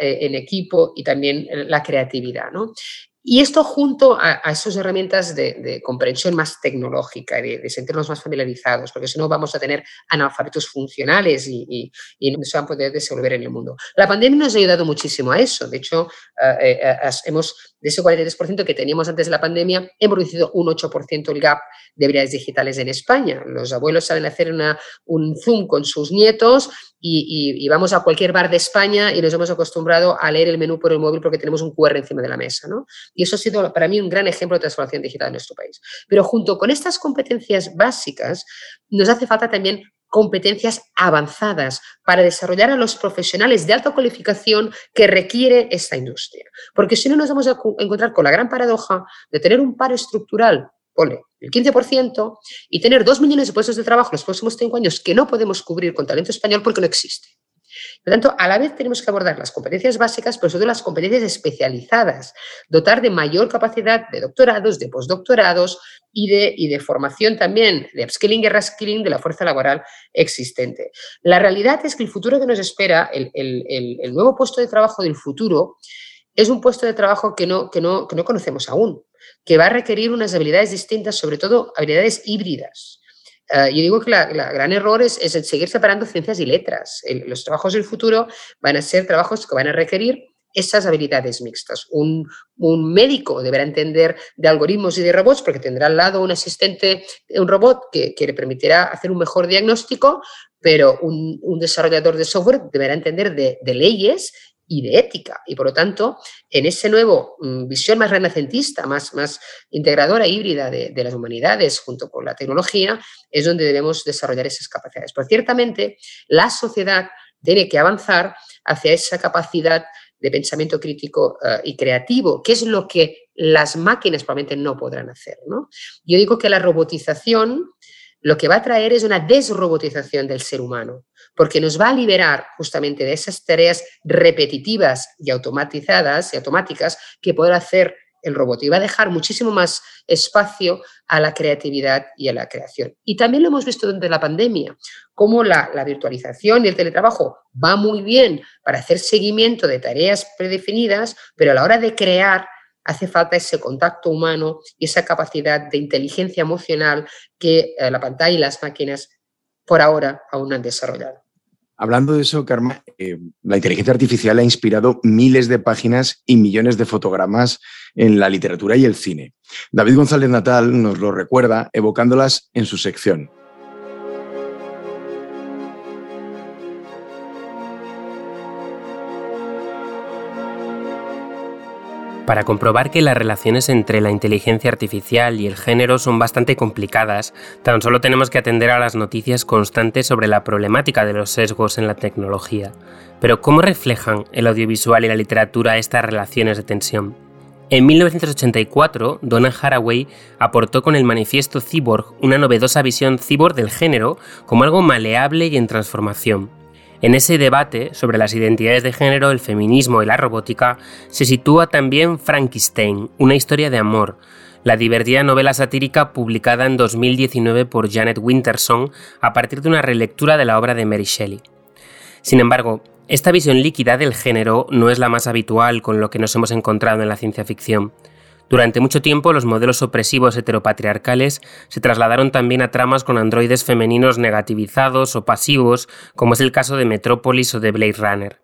en equipo y también la creatividad. ¿no? Y esto junto a, esas herramientas de, comprensión más tecnológica, de, de, sentirnos más familiarizados, porque si no vamos a tener analfabetos funcionales y, no se van a poder desenvolver en el mundo. La pandemia nos ha ayudado muchísimo a eso. De hecho, eh, eh, hemos, de ese 43% que teníamos antes de la pandemia, hemos reducido un 8% el gap de habilidades digitales en España. Los abuelos saben hacer un Zoom con sus nietos y, vamos a cualquier bar de España y nos hemos acostumbrado a leer el menú por el móvil porque tenemos un QR encima de la mesa. ¿no? Y eso ha sido para mí un gran ejemplo de transformación digital en nuestro país. Pero junto con estas competencias básicas, nos hace falta también competencias avanzadas para desarrollar a los profesionales de alta cualificación que requiere esta industria. Porque si no nos vamos a encontrar con la gran paradoja de tener un paro estructural el 15%, y tener dos millones de puestos de trabajo en los próximos cinco años que no podemos cubrir con talento español porque no existe. Por tanto, a la vez tenemos que abordar las competencias básicas, pero sobre todo las competencias especializadas, dotar de mayor capacidad de doctorados, de postdoctorados y de, y de formación también, de upskilling y reskilling de la fuerza laboral existente. La realidad es que el futuro que nos espera, el, el nuevo puesto de trabajo del futuro, es un puesto de trabajo que no, que no, que no conocemos aún, que va a requerir unas habilidades distintas, sobre todo habilidades híbridas. Eh, yo digo que el gran error es, seguir separando ciencias y letras. los trabajos del futuro van a ser trabajos que van a requerir esas habilidades mixtas. Un, médico deberá entender de algoritmos y de robots porque tendrá al lado un asistente, un robot que, le permitirá hacer un mejor diagnóstico, pero un, desarrollador de software deberá entender de, de, leyes y de ética. Y por lo tanto, en ese nuevo mm, visión más renacentista, más, más integradora, híbrida de, las humanidades junto con la tecnología, es donde debemos desarrollar esas capacidades. Pero ciertamente la sociedad tiene que avanzar hacia esa capacidad de pensamiento crítico eh, y creativo, que es lo que las máquinas probablemente no podrán hacer. ¿no? Yo digo que la robotización lo que va a traer es una desrobotización del ser humano, porque nos va a liberar justamente de esas tareas repetitivas y automatizadas y automáticas que puede hacer el robot y va a dejar muchísimo más espacio a la creatividad y a la creación. Y también lo hemos visto durante la pandemia, cómo la, la, virtualización y el teletrabajo va muy bien para hacer seguimiento de tareas predefinidas, pero a la hora de crear hace falta ese contacto humano y esa capacidad de inteligencia emocional que eh, la pantalla y las máquinas por ahora aún no han desarrollado. Hablando de eso, Karma, eh, la inteligencia artificial ha inspirado miles de páginas y millones de fotogramas en la literatura y el cine. David González Natal nos lo recuerda evocándolas en su sección. Para comprobar que las relaciones entre la inteligencia artificial y el género son bastante complicadas, tan solo tenemos que atender a las noticias constantes sobre la problemática de los sesgos en la tecnología. Pero ¿cómo reflejan el audiovisual y la literatura estas relaciones de tensión? En 1984, Donna Haraway aportó con el manifiesto Cyborg una novedosa visión cyborg del género como algo maleable y en transformación. En ese debate sobre las identidades de género, el feminismo y la robótica, se sitúa también Frankenstein, una historia de amor, la divertida novela satírica publicada en 2019 por Janet Winterson a partir de una relectura de la obra de Mary Shelley. Sin embargo, esta visión líquida del género no es la más habitual con lo que nos hemos encontrado en la ciencia ficción. Durante mucho tiempo los modelos opresivos heteropatriarcales se trasladaron también a tramas con androides femeninos negativizados o pasivos, como es el caso de Metrópolis o de Blade Runner.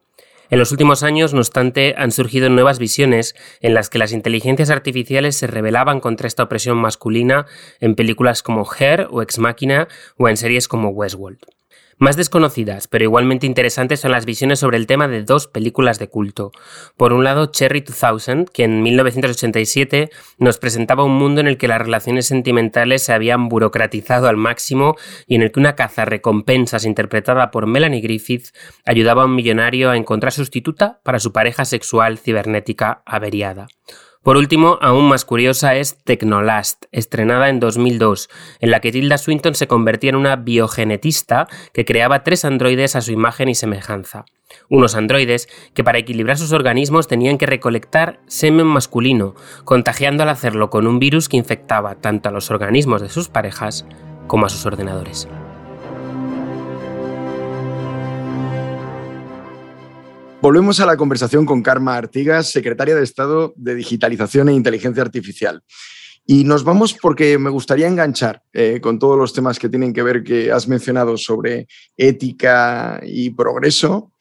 En los últimos años, no obstante, han surgido nuevas visiones en las que las inteligencias artificiales se rebelaban contra esta opresión masculina en películas como Her o Ex Machina o en series como Westworld. Más desconocidas, pero igualmente interesantes, son las visiones sobre el tema de dos películas de culto. Por un lado, Cherry 2000, que en 1987 nos presentaba un mundo en el que las relaciones sentimentales se habían burocratizado al máximo y en el que una caza recompensas interpretada por Melanie Griffith ayudaba a un millonario a encontrar sustituta para su pareja sexual cibernética averiada. Por último, aún más curiosa es Technolast, estrenada en 2002, en la que Tilda Swinton se convertía en una biogenetista que creaba tres androides a su imagen y semejanza. Unos androides que para equilibrar sus organismos tenían que recolectar semen masculino, contagiando al hacerlo con un virus que infectaba tanto a los organismos de sus parejas como a sus ordenadores. Volvemos a la conversación con Karma Artigas, secretaria de Estado de Digitalización e Inteligencia Artificial. Y nos vamos porque me gustaría enganchar eh, con todos los temas que tienen que ver que has mencionado sobre ética y progreso,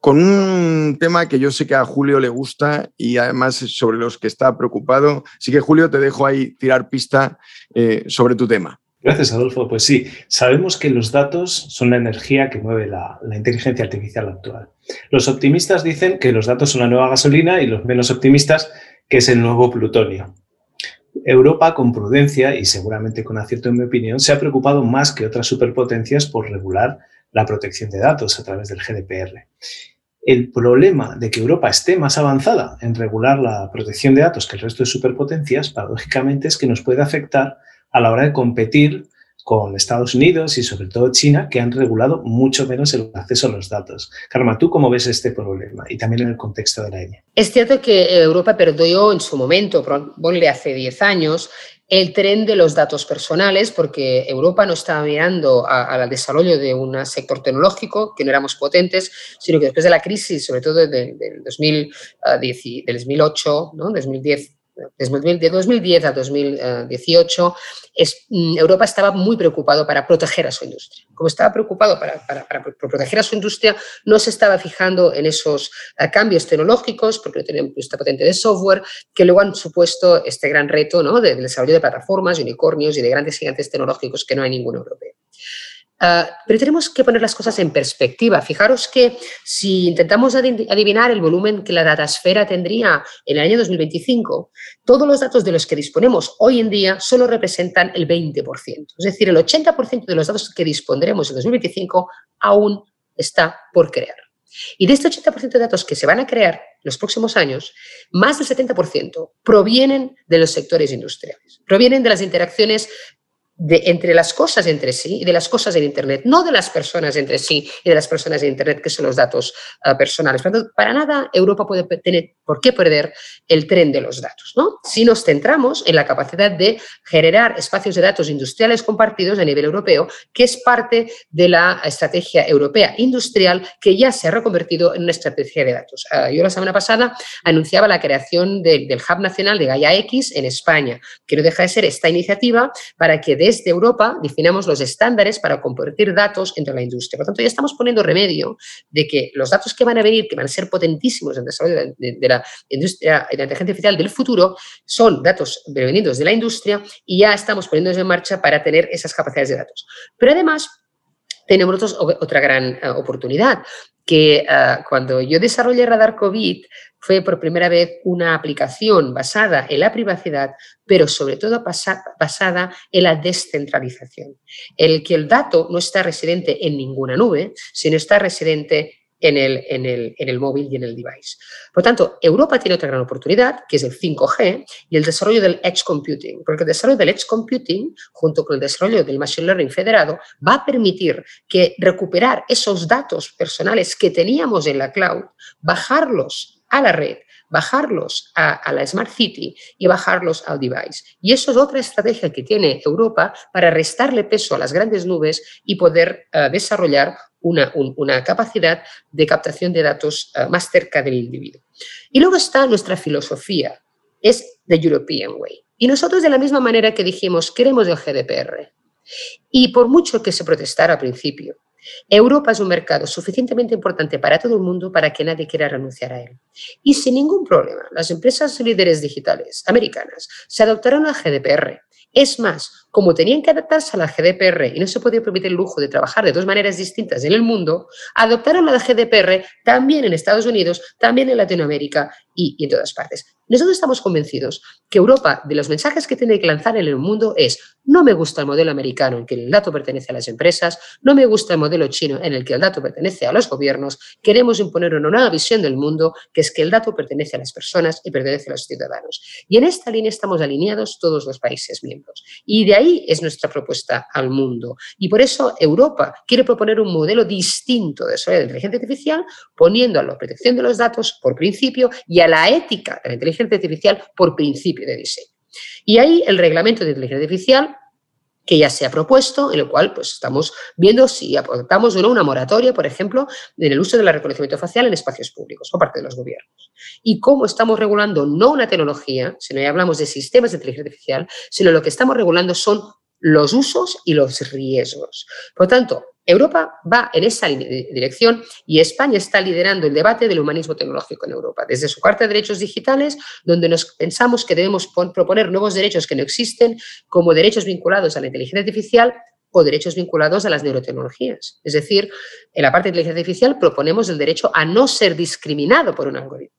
con un tema que yo sé que a Julio le gusta y además sobre los que está preocupado. Así que Julio, te dejo ahí tirar pista eh, sobre tu tema. Gracias, Adolfo. Pues sí, sabemos que los datos son la energía que mueve la, inteligencia artificial actual. Los optimistas dicen que los datos son la nueva gasolina y los menos optimistas que es el nuevo plutonio. Europa, con prudencia y seguramente con acierto en mi opinión, se ha preocupado más que otras superpotencias por regular la protección de datos a través del GDPR. El problema de que Europa esté más avanzada en regular la protección de datos que el resto de superpotencias, paradójicamente, es que nos puede afectar a la hora de competir con Estados Unidos y sobre todo China, que han regulado mucho menos el acceso a los datos. Karma, ¿tú cómo ves este problema? Y también en el contexto de la EñA. Es cierto que Europa perdió en su momento, ponle hace 10 años, el tren de los datos personales, porque Europa no estaba mirando al desarrollo de un sector tecnológico, que no éramos potentes, sino que después de la crisis, sobre todo del, 2008, ¿no? 2010, de 2010 a 2018, es, mm, Europa estaba muy preocupado para proteger a su industria. Como estaba preocupado para, proteger a su industria, no se estaba fijando en esos eh, cambios tecnológicos, porque no tenían esta patente de software, que luego han supuesto este gran reto ¿no? del desarrollo de plataformas, unicornios y de grandes gigantes tecnológicos que no hay ningún europeo. Ah, pero tenemos que poner las cosas en perspectiva. Fijaros que si intentamos adivinar el volumen que la datasfera tendría en el año 2025, todos los datos de los que disponemos hoy en día solo representan el 20%. Es decir, el 80% de los datos que dispondremos en 2025 aún está por crear. Y de este 80% de datos que se van a crear en los próximos años, más del 70% provienen de los sectores industriales, provienen de las interacciones de entre las cosas entre sí y de las cosas en Internet, no de las personas entre sí y de las personas en Internet, que son los datos uh, personales. para nada Europa puede tener por qué perder el tren de los datos, ¿no? Si nos centramos en la capacidad de generar espacios de datos industriales compartidos a nivel europeo, que es parte de la estrategia europea industrial que ya se ha reconvertido en una estrategia de datos. Uh, yo la semana pasada anunciaba la creación de, del Hub Nacional de Gaia X en España, que no deja de ser esta iniciativa para que de desde Europa definamos los estándares para compartir datos entre la industria. Por tanto, ya estamos poniendo remedio de que los datos que van a venir, que van a ser potentísimos en el desarrollo de, la industria de la inteligencia artificial del futuro, son datos prevenidos de la industria y ya estamos poniéndonos en marcha para tener esas capacidades de datos. Pero además, tenemos otra gran eh, oportunidad, que eh, cuando yo desarrollé Radar COVID, fue por primera vez una aplicación basada en la privacidad, pero sobre todo basada en la descentralización. El que el dato no está residente en ninguna nube, sino está residente en el, en, el, en el, móvil y en el device. Por tanto, Europa tiene otra gran oportunidad, que es el 5G y el desarrollo del Edge Computing, porque el desarrollo del Edge Computing, junto con el desarrollo del Machine Learning federado, va a permitir que recuperar esos datos personales que teníamos en la cloud, bajarlos a la red, bajarlos a, la Smart City y bajarlos al device. Y eso es otra estrategia que tiene Europa para restarle peso a las grandes nubes y poder eh, desarrollar una, una, capacidad de captación de datos eh, más cerca del individuo. Y luego está nuestra filosofía, es the European Way. Y nosotros de la misma manera que dijimos, queremos el GDPR. Y por mucho que se protestara al principio, Europa es un mercado suficientemente importante para todo el mundo para que nadie quiera renunciar a él. Y sin ningún problema, las empresas líderes digitales americanas se adoptaron al GDPR. Es más, como tenían que adaptarse a la GDPR y no se podía permitir el lujo de trabajar de dos maneras distintas en el mundo, adoptaron la GDPR también en Estados Unidos, también en Latinoamérica y, en todas partes. Nosotros estamos convencidos que Europa, de los mensajes que tiene que lanzar en el mundo, es no me gusta el modelo americano en que el dato pertenece a las empresas, no me gusta el modelo chino en el que el dato pertenece a los gobiernos, queremos imponer una nueva visión del mundo, que es que el dato pertenece a las personas y pertenece a los ciudadanos. Y en esta línea estamos alineados todos los países miembros. Y de ahí es nuestra propuesta al mundo. Y por eso Europa quiere proponer un modelo distinto de desarrollo de inteligencia artificial, poniendo a la protección de los datos por principio y a la ética de la inteligencia artificial por principio de diseño. Y ahí el reglamento de inteligencia artificial que ya se ha propuesto, en el cual pues, estamos viendo si aportamos o no una moratoria, por ejemplo, en el uso del reconocimiento facial en espacios públicos por parte de los gobiernos. Y cómo estamos regulando no una tecnología, sino ya hablamos de sistemas de inteligencia artificial, sino lo que estamos regulando son los usos y los riesgos. Por lo tanto, Europa va en esa dirección y España está liderando el debate del humanismo tecnológico en Europa, desde su Carta de Derechos Digitales, donde nos pensamos que debemos proponer nuevos derechos que no existen, como derechos vinculados a la inteligencia artificial o derechos vinculados a las neurotecnologías. Es decir, en la parte de inteligencia artificial proponemos el derecho a no ser discriminado por un algoritmo.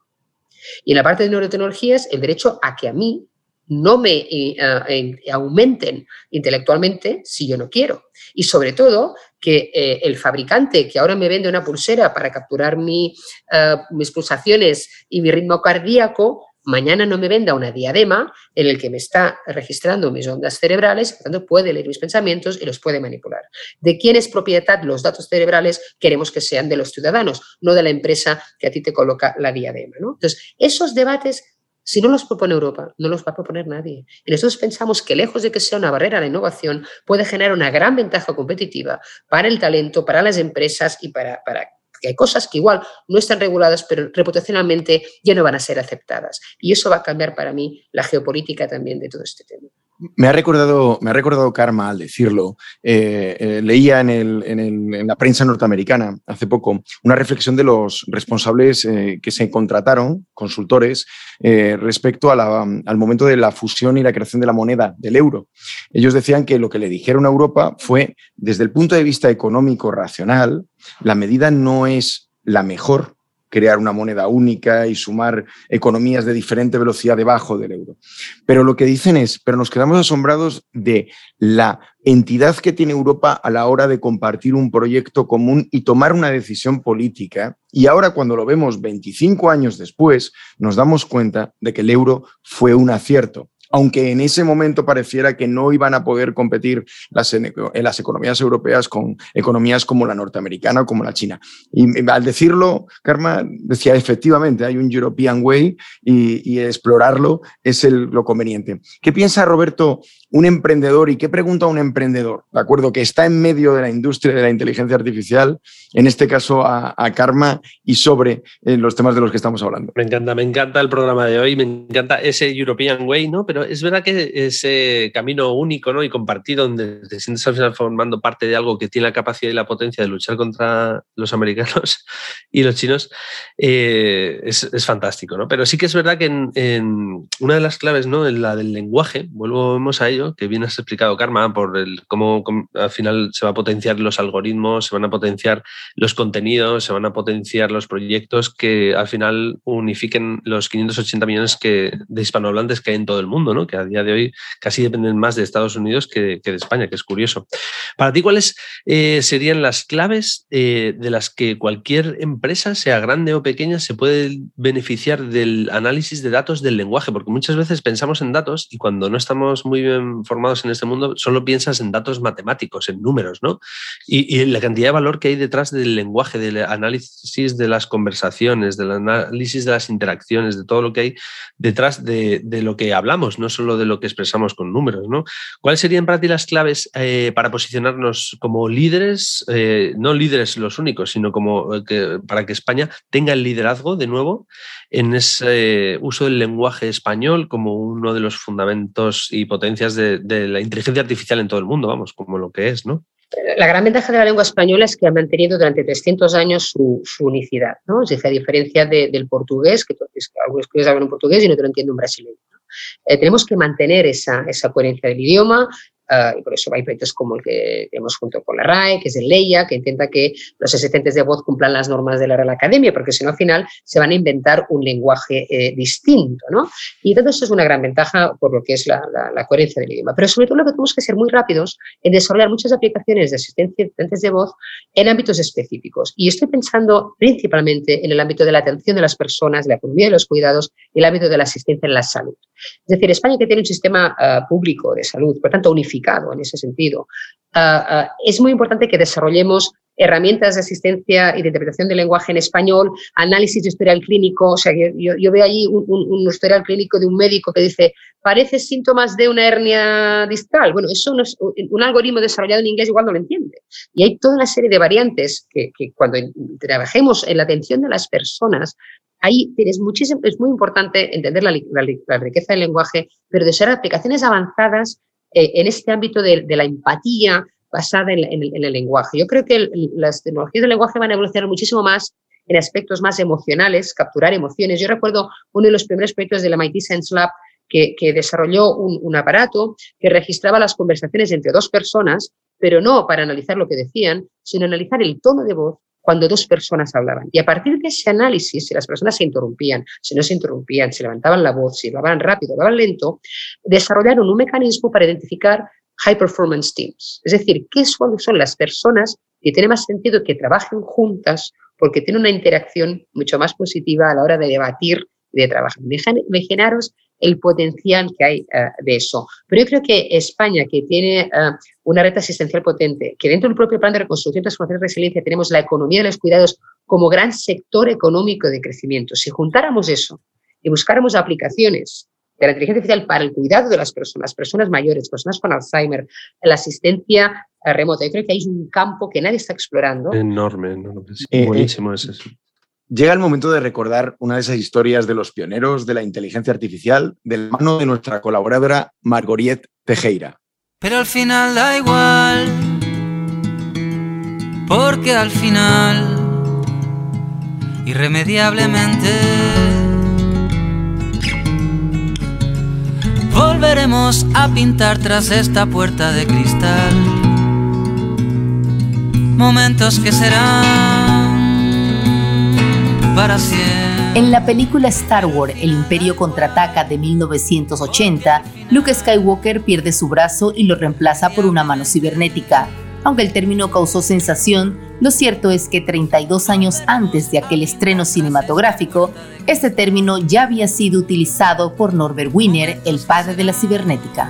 Y en la parte de neurotecnologías, el derecho a que a mí no me eh, eh, aumenten intelectualmente si yo no quiero. Y sobre todo, que eh, el fabricante que ahora me vende una pulsera para capturar mis pulsaciones y mi ritmo cardíaco, mañana no me venda una diadema en el que me está registrando mis ondas cerebrales, por tanto puede leer mis pensamientos y los puede manipular. ¿De quién es propiedad los datos cerebrales? Queremos que sean de los ciudadanos, no de la empresa que a ti te coloca la diadema. Entonces, esos debates si no los propone Europa, no los va a proponer nadie. Y nosotros pensamos que lejos de que sea una barrera a la innovación, puede generar una gran ventaja competitiva para el talento, para las empresas y para, para que hay cosas que igual no están reguladas, pero reputacionalmente ya no van a ser aceptadas. Y eso va a cambiar para mí la geopolítica también de todo este tema. Me ha recordado, me ha recordado Karma al decirlo. Eh, eh, leía en, la prensa norteamericana hace poco una reflexión de los responsables eh, que se contrataron, consultores, respecto al momento de la fusión y la creación de la moneda, del euro. Ellos decían que lo que le dijeron a Europa fue, desde el punto de vista económico racional, la medida no es la mejor crear una moneda única y sumar economías de diferente velocidad debajo del euro. Pero lo que dicen es, pero nos quedamos asombrados de la entidad que tiene Europa a la hora de compartir un proyecto común y tomar una decisión política. Y ahora cuando lo vemos 25 años después, nos damos cuenta de que el euro fue un acierto. Aunque en ese momento pareciera que no iban a poder competir las, en, las economías europeas con economías como la norteamericana o como la china. Y al decirlo, Karma decía, efectivamente, hay un European Way y, explorarlo es lo conveniente. ¿Qué piensa Roberto un emprendedor y qué pregunta un emprendedor, ¿de acuerdo? Que está en medio de la industria de la inteligencia artificial, en este caso a, Karma y sobre eh, los temas de los que estamos hablando. Me encanta, me encanta el programa de hoy, me encanta ese European Way, ¿no? Pero es verdad que ese camino único, ¿no? Y compartido, donde te sientes al final formando parte de algo que tiene la capacidad y la potencia de luchar contra los americanos [laughs] y los chinos, eh, es, fantástico, ¿no? Pero sí que es verdad que en, una de las claves, ¿no? En la del lenguaje, volvemos a ello, que bien has explicado, Karma, por el, cómo, al final se va a potenciar los algoritmos, se van a potenciar los contenidos, se van a potenciar los proyectos que al final unifiquen los 580 millones que, de hispanohablantes que hay en todo el mundo, que a día de hoy casi dependen más de Estados Unidos que, de España, que es curioso. Para ti, ¿cuáles eh, serían las claves eh, de las que cualquier empresa, sea grande o pequeña, se puede beneficiar del análisis de datos del lenguaje? Porque muchas veces pensamos en datos y cuando no estamos muy bien formados en este mundo, solo piensas en datos matemáticos, en números, ¿no? Y, la cantidad de valor que hay detrás del lenguaje, del análisis de las conversaciones, del análisis de las interacciones, de todo lo que hay detrás de, lo que hablamos, solo de lo que expresamos con números, ¿no? ¿Cuáles serían para ti las claves eh, para posicionarnos como líderes, eh, no líderes los únicos, sino como eh, que, para que España tenga el liderazgo de nuevo en ese uso del lenguaje español como uno de los fundamentos y potencias de, la inteligencia artificial en todo el mundo, vamos, como lo que es, ¿no? La gran ventaja de la lengua española es que ha mantenido durante 300 años su, unicidad, ¿no? Es decir, a diferencia del portugués, que algunos que hablan portugués y no te lo entiende un brasileño. Eh, tenemos que mantener esa, esa coherencia del idioma, Ah, y por eso hay proyectos como el que tenemos junto con la RAE, que es el LEIA, que intenta que los asistentes de voz cumplan las normas de la Real Academia, porque si no, al final se van a inventar un lenguaje eh, distinto. ¿no? Y todo eso es una gran ventaja por lo que es la, la, coherencia del idioma. Pero sobre todo lo que tenemos que ser muy rápidos en desarrollar muchas aplicaciones de asistentes de voz en ámbitos específicos. Y estoy pensando principalmente en el ámbito de la atención de las personas, de la economía de los cuidados y el ámbito de la asistencia en la salud. Es decir, España que tiene un sistema ah, público de salud, por tanto, unificado, en ese sentido. Ah, ah, es muy importante que desarrollemos herramientas de asistencia y de interpretación del lenguaje en español, análisis de historial clínico. O sea, yo, veo allí un, historial clínico de un médico que dice, parece síntomas de una hernia distal. Bueno, eso un algoritmo desarrollado en inglés igual no lo entiende. Y hay toda una serie de variantes que, cuando trabajemos en la atención de las personas, ahí tienes muchísimo, es muy importante entender la, la riqueza del lenguaje, pero de ser aplicaciones avanzadas eh, en este ámbito de, la empatía basada en, el, lenguaje. Yo creo que las tecnologías del lenguaje van a evolucionar muchísimo más en aspectos más emocionales, capturar emociones. Yo recuerdo uno de los primeros proyectos de la MIT Sense Lab que, desarrolló un, aparato que registraba las conversaciones entre dos personas, pero no para analizar lo que decían, sino analizar el tono de voz cuando dos personas hablaban. Y a partir de ese análisis, si las personas se interrumpían, si no se interrumpían, si levantaban la voz, si hablaban rápido, hablaban lento, desarrollaron un mecanismo para identificar high performance teams. Es decir, qué son, son las personas que tiene más sentido que trabajen juntas porque tienen una interacción mucho más positiva a la hora de debatir y de trabajar. Imaginaros el potencial que hay eh, de eso. Pero yo creo que España, que tiene eh, una red asistencial potente, que dentro del propio plan de reconstrucción, transformación y resiliencia tenemos la economía de los cuidados como gran sector económico de crecimiento. Si juntáramos eso y buscáramos aplicaciones de la inteligencia artificial para el cuidado de las personas, personas mayores, personas con Alzheimer, la asistencia eh, remota, yo creo que hay un campo que nadie está explorando. Enorme, enorme. buenísimo es eso. Llega el momento de recordar una de esas historias de los pioneros de la inteligencia artificial de la mano de nuestra colaboradora Margoriet Tejera. Pero al final da igual, porque al final, irremediablemente, volveremos a pintar tras esta puerta de cristal momentos que serán en la película Star Wars El Imperio contraataca de 1980, Luke Skywalker pierde su brazo y lo reemplaza por una mano cibernética. Aunque el término causó sensación, Lo cierto es que 32 años antes de aquel estreno cinematográfico, este término ya había sido utilizado por Norbert Wiener, el padre de la cibernética.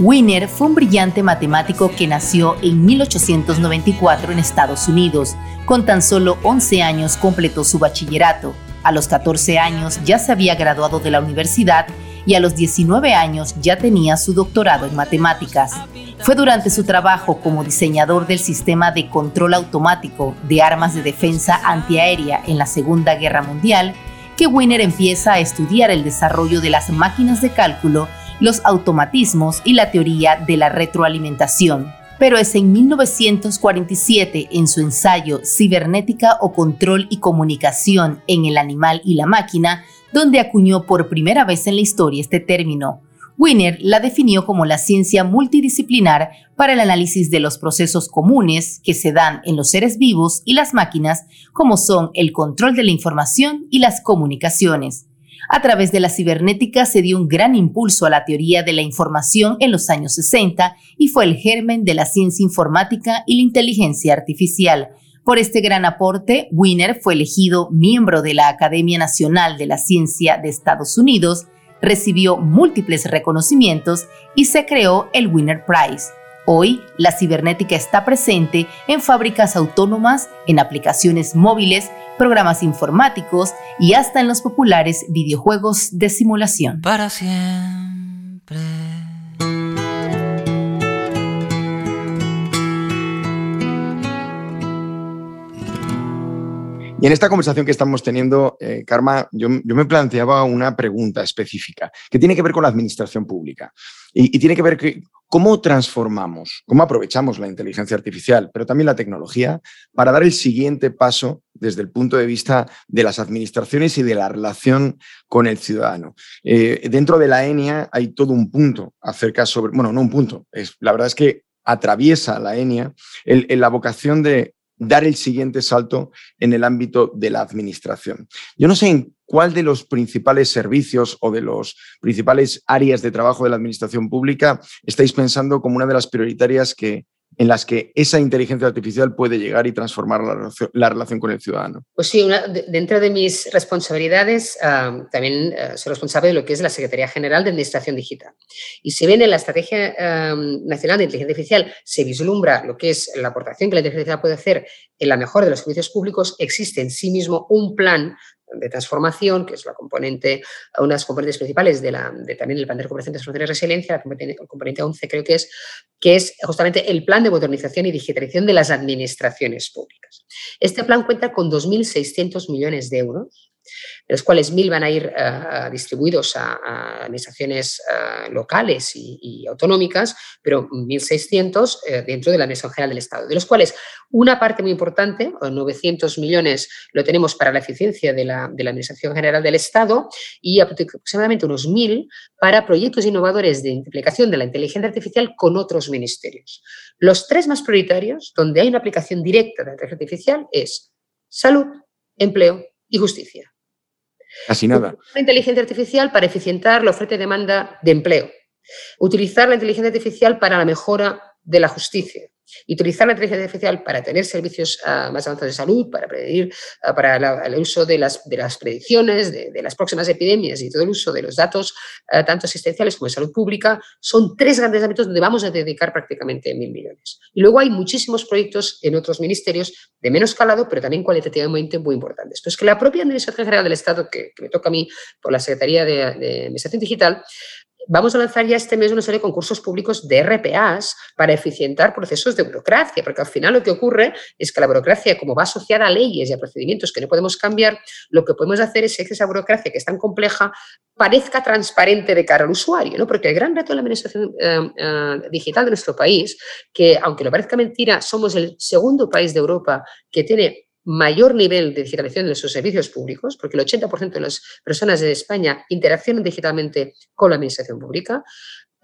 Wiener fue un brillante matemático que nació en 1894 en Estados Unidos. Con tan solo 11 años completó su bachillerato. A los 14 años ya se había graduado de la universidad y a los 19 años ya tenía su doctorado en matemáticas. Fue durante su trabajo como diseñador del sistema de control automático de armas de defensa antiaérea en la Segunda Guerra Mundial que Wiener empieza a estudiar el desarrollo de las máquinas de cálculo los automatismos y la teoría de la retroalimentación. Pero es en 1947, en su ensayo Cibernética o Control y Comunicación en el Animal y la Máquina, donde acuñó por primera vez en la historia este término. Wiener la definió como la ciencia multidisciplinar para el análisis de los procesos comunes que se dan en los seres vivos y las máquinas, como son el control de la información y las comunicaciones. A través de la cibernética se dio un gran impulso a la teoría de la información en los años 60 y fue el germen de la ciencia informática y la inteligencia artificial. Por este gran aporte, Wiener fue elegido miembro de la Academia Nacional de la Ciencia de Estados Unidos, recibió múltiples reconocimientos y se creó el Wiener Prize. Hoy, la cibernética está presente en fábricas autónomas, en aplicaciones móviles, programas informáticos y hasta en los populares videojuegos de simulación. Para siempre. Y en esta conversación que estamos teniendo, eh, Karma, yo, me planteaba una pregunta específica que tiene que ver con la administración pública y, tiene que ver ¿Cómo transformamos, cómo aprovechamos la inteligencia artificial, pero también la tecnología, para dar el siguiente paso desde el punto de vista de las administraciones y de la relación con el ciudadano? Eh, dentro de la ENIA hay todo un punto acerca sobre, bueno, no un punto, es, la verdad es que atraviesa la ENIA la vocación de dar el siguiente salto en el ámbito de la administración. Yo no sé en cuál de los principales servicios o de los principales áreas de trabajo de la administración pública estáis pensando como una de las prioritarias que, en las que esa inteligencia artificial puede llegar y transformar la relación, con el ciudadano. Pues sí, dentro de mis responsabilidades también eh, soy responsable de lo que es la Secretaría General de Administración Digital. Y si bien en la Estrategia Nacional de Inteligencia Artificial se vislumbra lo que es la aportación que la inteligencia artificial puede hacer en la mejora de los servicios públicos, existe en sí mismo un plan de transformación, que es la componente, una de las componentes principales de, la, de también el plan de recuperación, transformación y resiliencia, la componente, el componente 11 creo que es, que es justamente el plan de modernización y digitalización de las administraciones públicas. Este plan cuenta con 2.600 millones de euros de los cuales mil van a ir eh, distribuidos a, administraciones eh, locales y, autonómicas, pero 1.600 eh, dentro de la Administración General del Estado, de los cuales una parte muy importante, 900 millones, lo tenemos para la eficiencia de la, de la Administración General del Estado y aproximadamente unos 1.000 para proyectos innovadores de implicación de la inteligencia artificial con otros ministerios. Los tres más prioritarios, donde hay una aplicación directa de la inteligencia artificial, es salud, empleo y justicia. Casi nada. La inteligencia artificial para eficientar la oferta y demanda de empleo. Utilizar la inteligencia artificial para la mejora de la justicia y utilizar la inteligencia artificial para tener servicios ah, más avanzados de salud, para predir, ah, para el uso de las, de las predicciones de, las próximas epidemias y todo el uso de los datos, ah, tanto asistenciales como de salud pública, son tres grandes ámbitos donde vamos a dedicar prácticamente mil millones. Y luego hay muchísimos proyectos en otros ministerios de menos calado, pero también cualitativamente muy importantes. Pues que la propia Administración General del Estado, que, me toca a mí por la Secretaría de, de Administración Digital, vamos a lanzar ya este mes una serie de concursos públicos de RPAs para eficientar procesos de burocracia, porque al final lo que ocurre es que la burocracia, como va asociada a leyes y a procedimientos que no podemos cambiar, lo que podemos hacer es que esa burocracia que es tan compleja parezca transparente de cara al usuario, ¿no? porque el gran reto de la administración eh, eh, digital de nuestro país, que aunque lo parezca mentira, somos el segundo país de Europa que tiene mayor nivel de digitalización de sus servicios públicos, porque el 80% de las personas de España interaccionan digitalmente con la administración pública,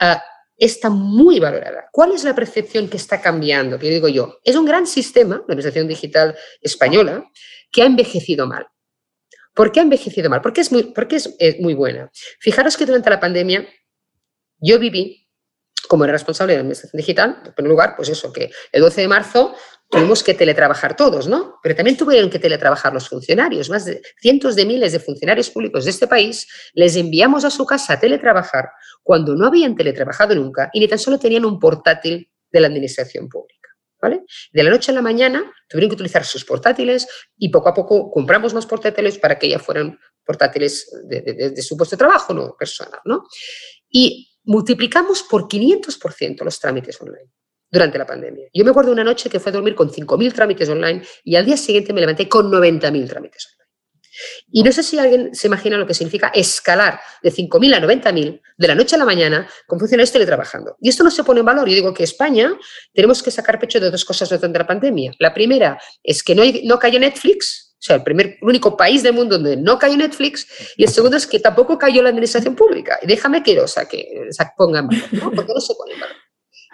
ah, está muy valorada. ¿Cuál es la percepción que está cambiando? Que digo yo, es un gran sistema, la administración digital española, que ha envejecido mal. ¿Por qué ha envejecido mal? Porque es muy, porque es, es muy buena. Fijaros que durante la pandemia yo viví como era responsable de la administración digital, en primer lugar, pues eso, que el 12 de marzo tuvimos que teletrabajar todos, ¿no? Pero también tuvieron que teletrabajar los funcionarios, más de cientos de miles de funcionarios públicos de este país, les enviamos a su casa a teletrabajar cuando no habían teletrabajado nunca y ni tan solo tenían un portátil de la administración pública. ¿Vale? De la noche a la mañana tuvieron que utilizar sus portátiles y poco a poco compramos más portátiles para que ya fueran portátiles de, su puesto de trabajo, no personal. ¿no? Y multiplicamos por 500% los trámites online durante la pandemia. Yo me acuerdo una noche que fue a dormir con 5.000 trámites online y al día siguiente me levanté con 90.000 trámites online. Y no sé si alguien se imagina lo que significa escalar de 5.000 a 90.000 de la noche a la mañana con funcionarios teletrabajando. Y esto no se pone en valor. Yo digo que España tenemos que sacar pecho de dos cosas durante la pandemia. La primera es que no, no cayó Netflix, o sea, el, primer, el único país del mundo donde no cayó Netflix, y el segundo es que tampoco cayó la administración pública. Y déjame que lo saque, ponga en valor, ¿no? porque no se pone en valor.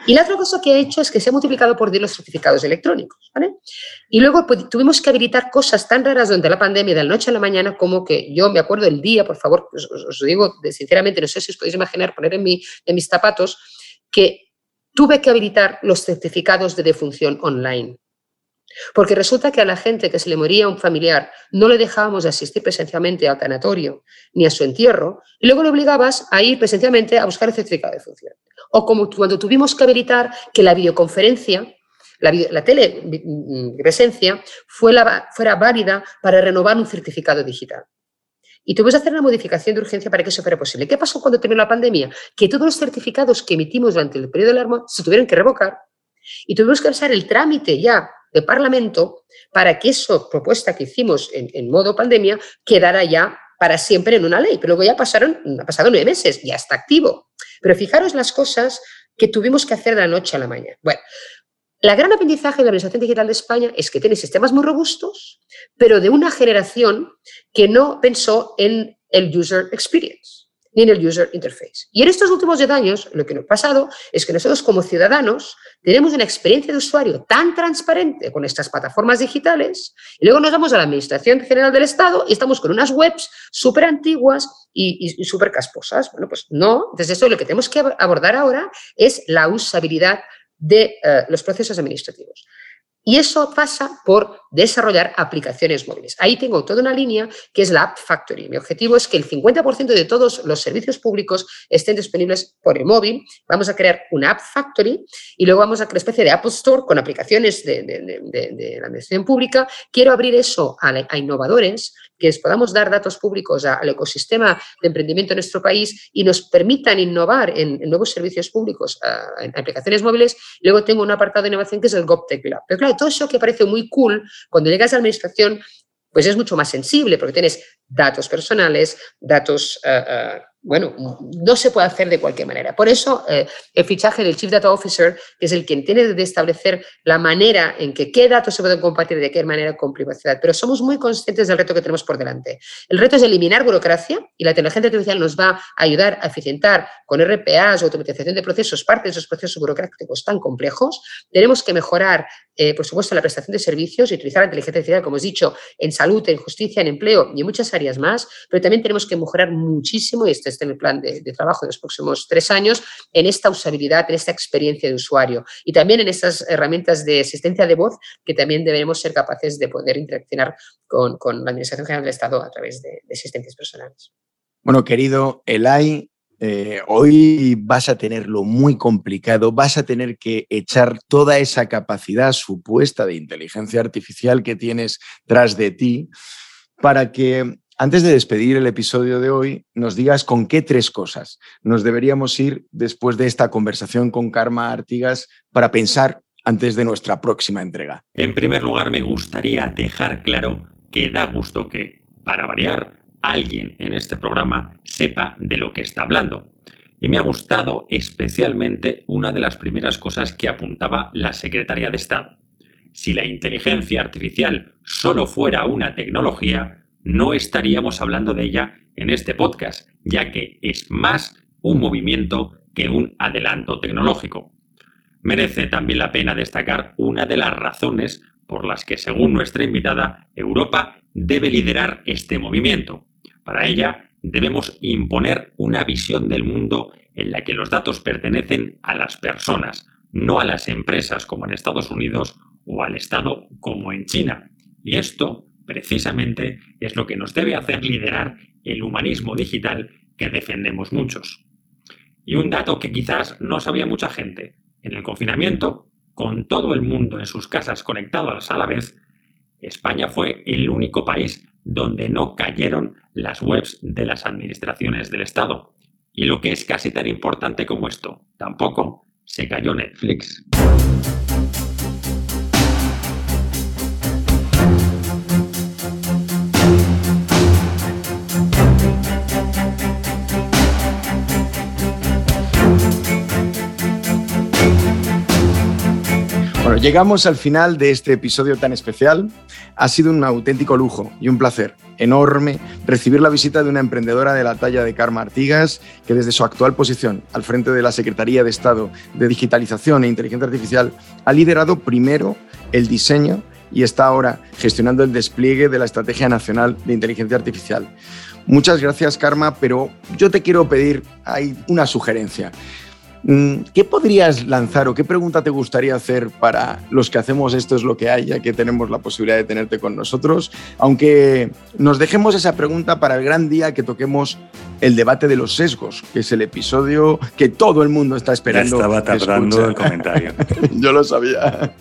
Y la otra cosa que ha hecho es que se ha multiplicado por 10 los certificados electrónicos. ¿vale? Y luego pues, tuvimos que habilitar cosas tan raras durante la pandemia, de la noche a la mañana, como que yo me acuerdo el día, por favor, os, os digo sinceramente, no sé si os podéis imaginar, poner en, mi, en mis zapatos, que tuve que habilitar los certificados de defunción online. Porque resulta que a la gente que se le moría un familiar no le dejábamos asistir presencialmente al tanatorio ni a su entierro, y luego le obligabas a ir presencialmente a buscar el certificado de función. O como cuando tuvimos que habilitar que la videoconferencia, la, la telepresencia, fuera válida para renovar un certificado digital. Y tuvimos que hacer una modificación de urgencia para que eso fuera posible. ¿Qué pasó cuando terminó la pandemia? Que todos los certificados que emitimos durante el periodo de alarma se tuvieron que revocar y tuvimos que usar el trámite ya de Parlamento para que esa propuesta que hicimos en, modo pandemia quedara ya para siempre en una ley. Pero luego ya pasaron, ha pasado nueve meses, ya está activo. Pero fijaros las cosas que tuvimos que hacer de la noche a la mañana. Bueno, la gran aprendizaje de la Administración Digital de España es que tiene sistemas muy robustos, pero de una generación que no pensó en el user experience ni en el user interface. Y en estos últimos 10 años, lo que nos ha pasado es que nosotros como ciudadanos tenemos una experiencia de usuario tan transparente con estas plataformas digitales y luego nos vamos a la Administración General del Estado y estamos con unas webs súper antiguas y, súper casposas. Bueno, pues no. Entonces, eso lo que tenemos que abordar ahora es la usabilidad de eh, los procesos administrativos. Y eso pasa por desarrollar aplicaciones móviles. Ahí tengo toda una línea que es la App Factory. Mi objetivo es que el 50% de todos los servicios públicos estén disponibles por el móvil. Vamos a crear una App Factory y luego vamos a crear una especie de Apple Store con aplicaciones de, la administración pública. Quiero abrir eso a, innovadores que podamos dar datos públicos al ecosistema de emprendimiento en nuestro país y nos permitan innovar en, nuevos servicios públicos, en aplicaciones móviles. Luego tengo un apartado de innovación que es el GovTech Lab. Pero claro, todo eso que parece muy cool cuando llegas a la administración, pues es mucho más sensible porque tienes datos personales, datos eh, eh, bueno, no se puede hacer de cualquier manera. Por eso, eh, el fichaje del Chief Data Officer, que es el quien tiene de establecer la manera en que qué datos se pueden compartir de qué manera con privacidad. Pero somos muy conscientes del reto que tenemos por delante. El reto es eliminar burocracia y la inteligencia artificial nos va a ayudar a eficientar con RPAs automatización de procesos, parte de esos procesos burocráticos tan complejos. Tenemos que mejorar, eh, por supuesto, la prestación de servicios y utilizar la inteligencia artificial, como os he dicho, en salud, en justicia, en empleo y en muchas áreas más. Pero también tenemos que mejorar muchísimo, y este el plan de, trabajo de los próximos tres años, en esta usabilidad, en esta experiencia de usuario y también en estas herramientas de asistencia de voz que también debemos ser capaces de poder interaccionar con, la Administración General del Estado a través de, asistentes personales. Bueno, querido Elay, eh, hoy vas a tenerlo muy complicado, vas a tener que echar toda esa capacidad supuesta de inteligencia artificial que tienes tras de ti para que antes de despedir el episodio de hoy, nos digas con qué tres cosas nos deberíamos ir después de esta conversación con Karma Artigas para pensar antes de nuestra próxima entrega. En primer lugar, me gustaría dejar claro que da gusto que, para variar, alguien en este programa sepa de lo que está hablando. Y me ha gustado especialmente una de las primeras cosas que apuntaba la secretaria de Estado. Si la inteligencia artificial solo fuera una tecnología, no estaríamos hablando de ella en este podcast, ya que es más un movimiento que un adelanto tecnológico. Merece también la pena destacar una de las razones por las que, según nuestra invitada, Europa debe liderar este movimiento. Para ella, debemos imponer una visión del mundo en la que los datos pertenecen a las personas, no a las empresas como en Estados Unidos o al Estado como en China. Y esto, precisamente, es lo que nos debe hacer liderar el humanismo digital que defendemos muchos. Y un dato que quizás no sabía mucha gente. En el confinamiento, con todo el mundo en sus casas conectados a la vez, España fue el único país donde no cayeron las webs de las administraciones del Estado. Y lo que es casi tan importante como esto, tampoco se cayó Netflix. Llegamos al final de este episodio tan especial. Ha sido un auténtico lujo y un placer enorme recibir la visita de una emprendedora de la talla de Karma Artigas, que desde su actual posición al frente de la Secretaría de Estado de Digitalización e Inteligencia Artificial ha liderado primero el diseño y está ahora gestionando el despliegue de la Estrategia Nacional de Inteligencia Artificial. Muchas gracias, Karma, pero yo te quiero pedir hay una sugerencia. Mm, ¿Qué podrías lanzar o qué pregunta te gustaría hacer para los que hacemos esto es lo que hay, ya que tenemos la posibilidad de tenerte con nosotros? Aunque nos dejemos esa pregunta para el gran día que toquemos el debate de los sesgos, que es el episodio que todo el mundo está esperando. Ya estaba tardando el comentario. [laughs] Yo lo sabía.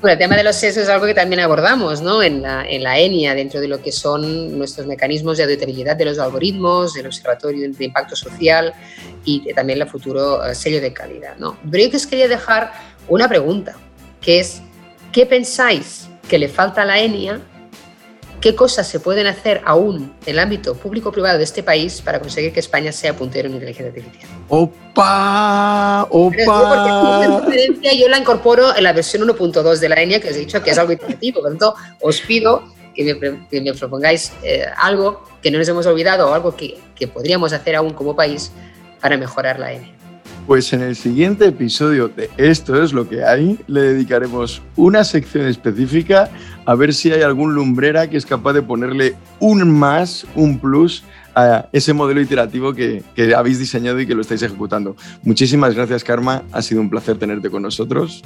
Bueno, el tema de los sesgos es algo que también abordamos ¿no? en, la, en la ENIA, dentro de lo que son nuestros mecanismos de auditabilidad de los algoritmos, el Observatorio de Impacto Social y también el futuro eh, sello de calidad. ¿no? Pero yo os quería dejar una pregunta, que es, ¿qué pensáis que le falta a la ENIA qué cosas se pueden hacer aún en el ámbito público-privado de este país para conseguir que España sea puntero en inteligencia artificial. ¡Opa! ¡Opa! Porque yo la incorporo en la versión 1.2 de la ENIA, que os he dicho que es algo iterativo. Por lo tanto, os pido que me, propongáis eh, algo que no nos hemos olvidado o algo que, que podríamos hacer aún como país para mejorar la ENIA. Pues en el siguiente episodio de Esto es lo que hay, le dedicaremos una sección específica a ver si hay algún lumbrera que es capaz de ponerle un más, un plus a ese modelo iterativo que, habéis diseñado y que lo estáis ejecutando. Muchísimas gracias, Karma. Ha sido un placer tenerte con nosotros.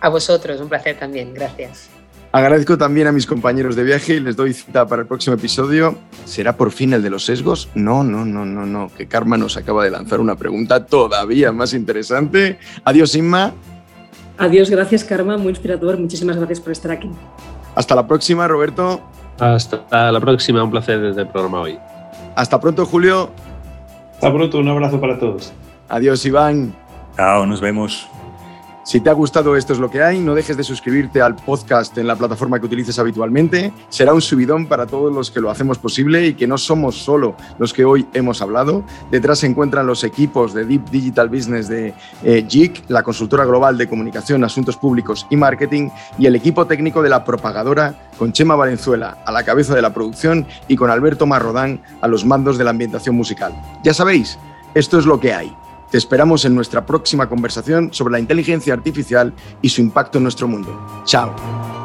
A vosotros, un placer también. Gracias. Agradezco también a mis compañeros de viaje y les doy cita para el próximo episodio. ¿Será por fin el de los sesgos? No, no, no, no, no. Que Karma nos acaba de lanzar una pregunta todavía más interesante. Adiós, Inma. Adiós, gracias, Karma. Muy inspirador. Muchísimas gracias por estar aquí. Hasta la próxima, Roberto. Hasta la próxima. Un placer desde el programa hoy. Hasta pronto, Julio. Hasta pronto. Un abrazo para todos. Adiós, Iván. Chao, nos vemos. Si te ha gustado Esto es lo que hay, no dejes de suscribirte al podcast en la plataforma que utilices habitualmente. Será un subidón para todos los que lo hacemos posible y que no somos solo los que hoy hemos hablado. Detrás se encuentran los equipos de Deep Digital Business de eh, la consultora global de comunicación, asuntos públicos y marketing, y el equipo técnico de la propagadora con Chema Valenzuela a la cabeza de la producción y con Alberto Marrodán a los mandos de la ambientación musical. Ya sabéis, esto es lo que hay. Te esperamos en nuestra próxima conversación sobre la inteligencia artificial y su impacto en nuestro mundo. Chao.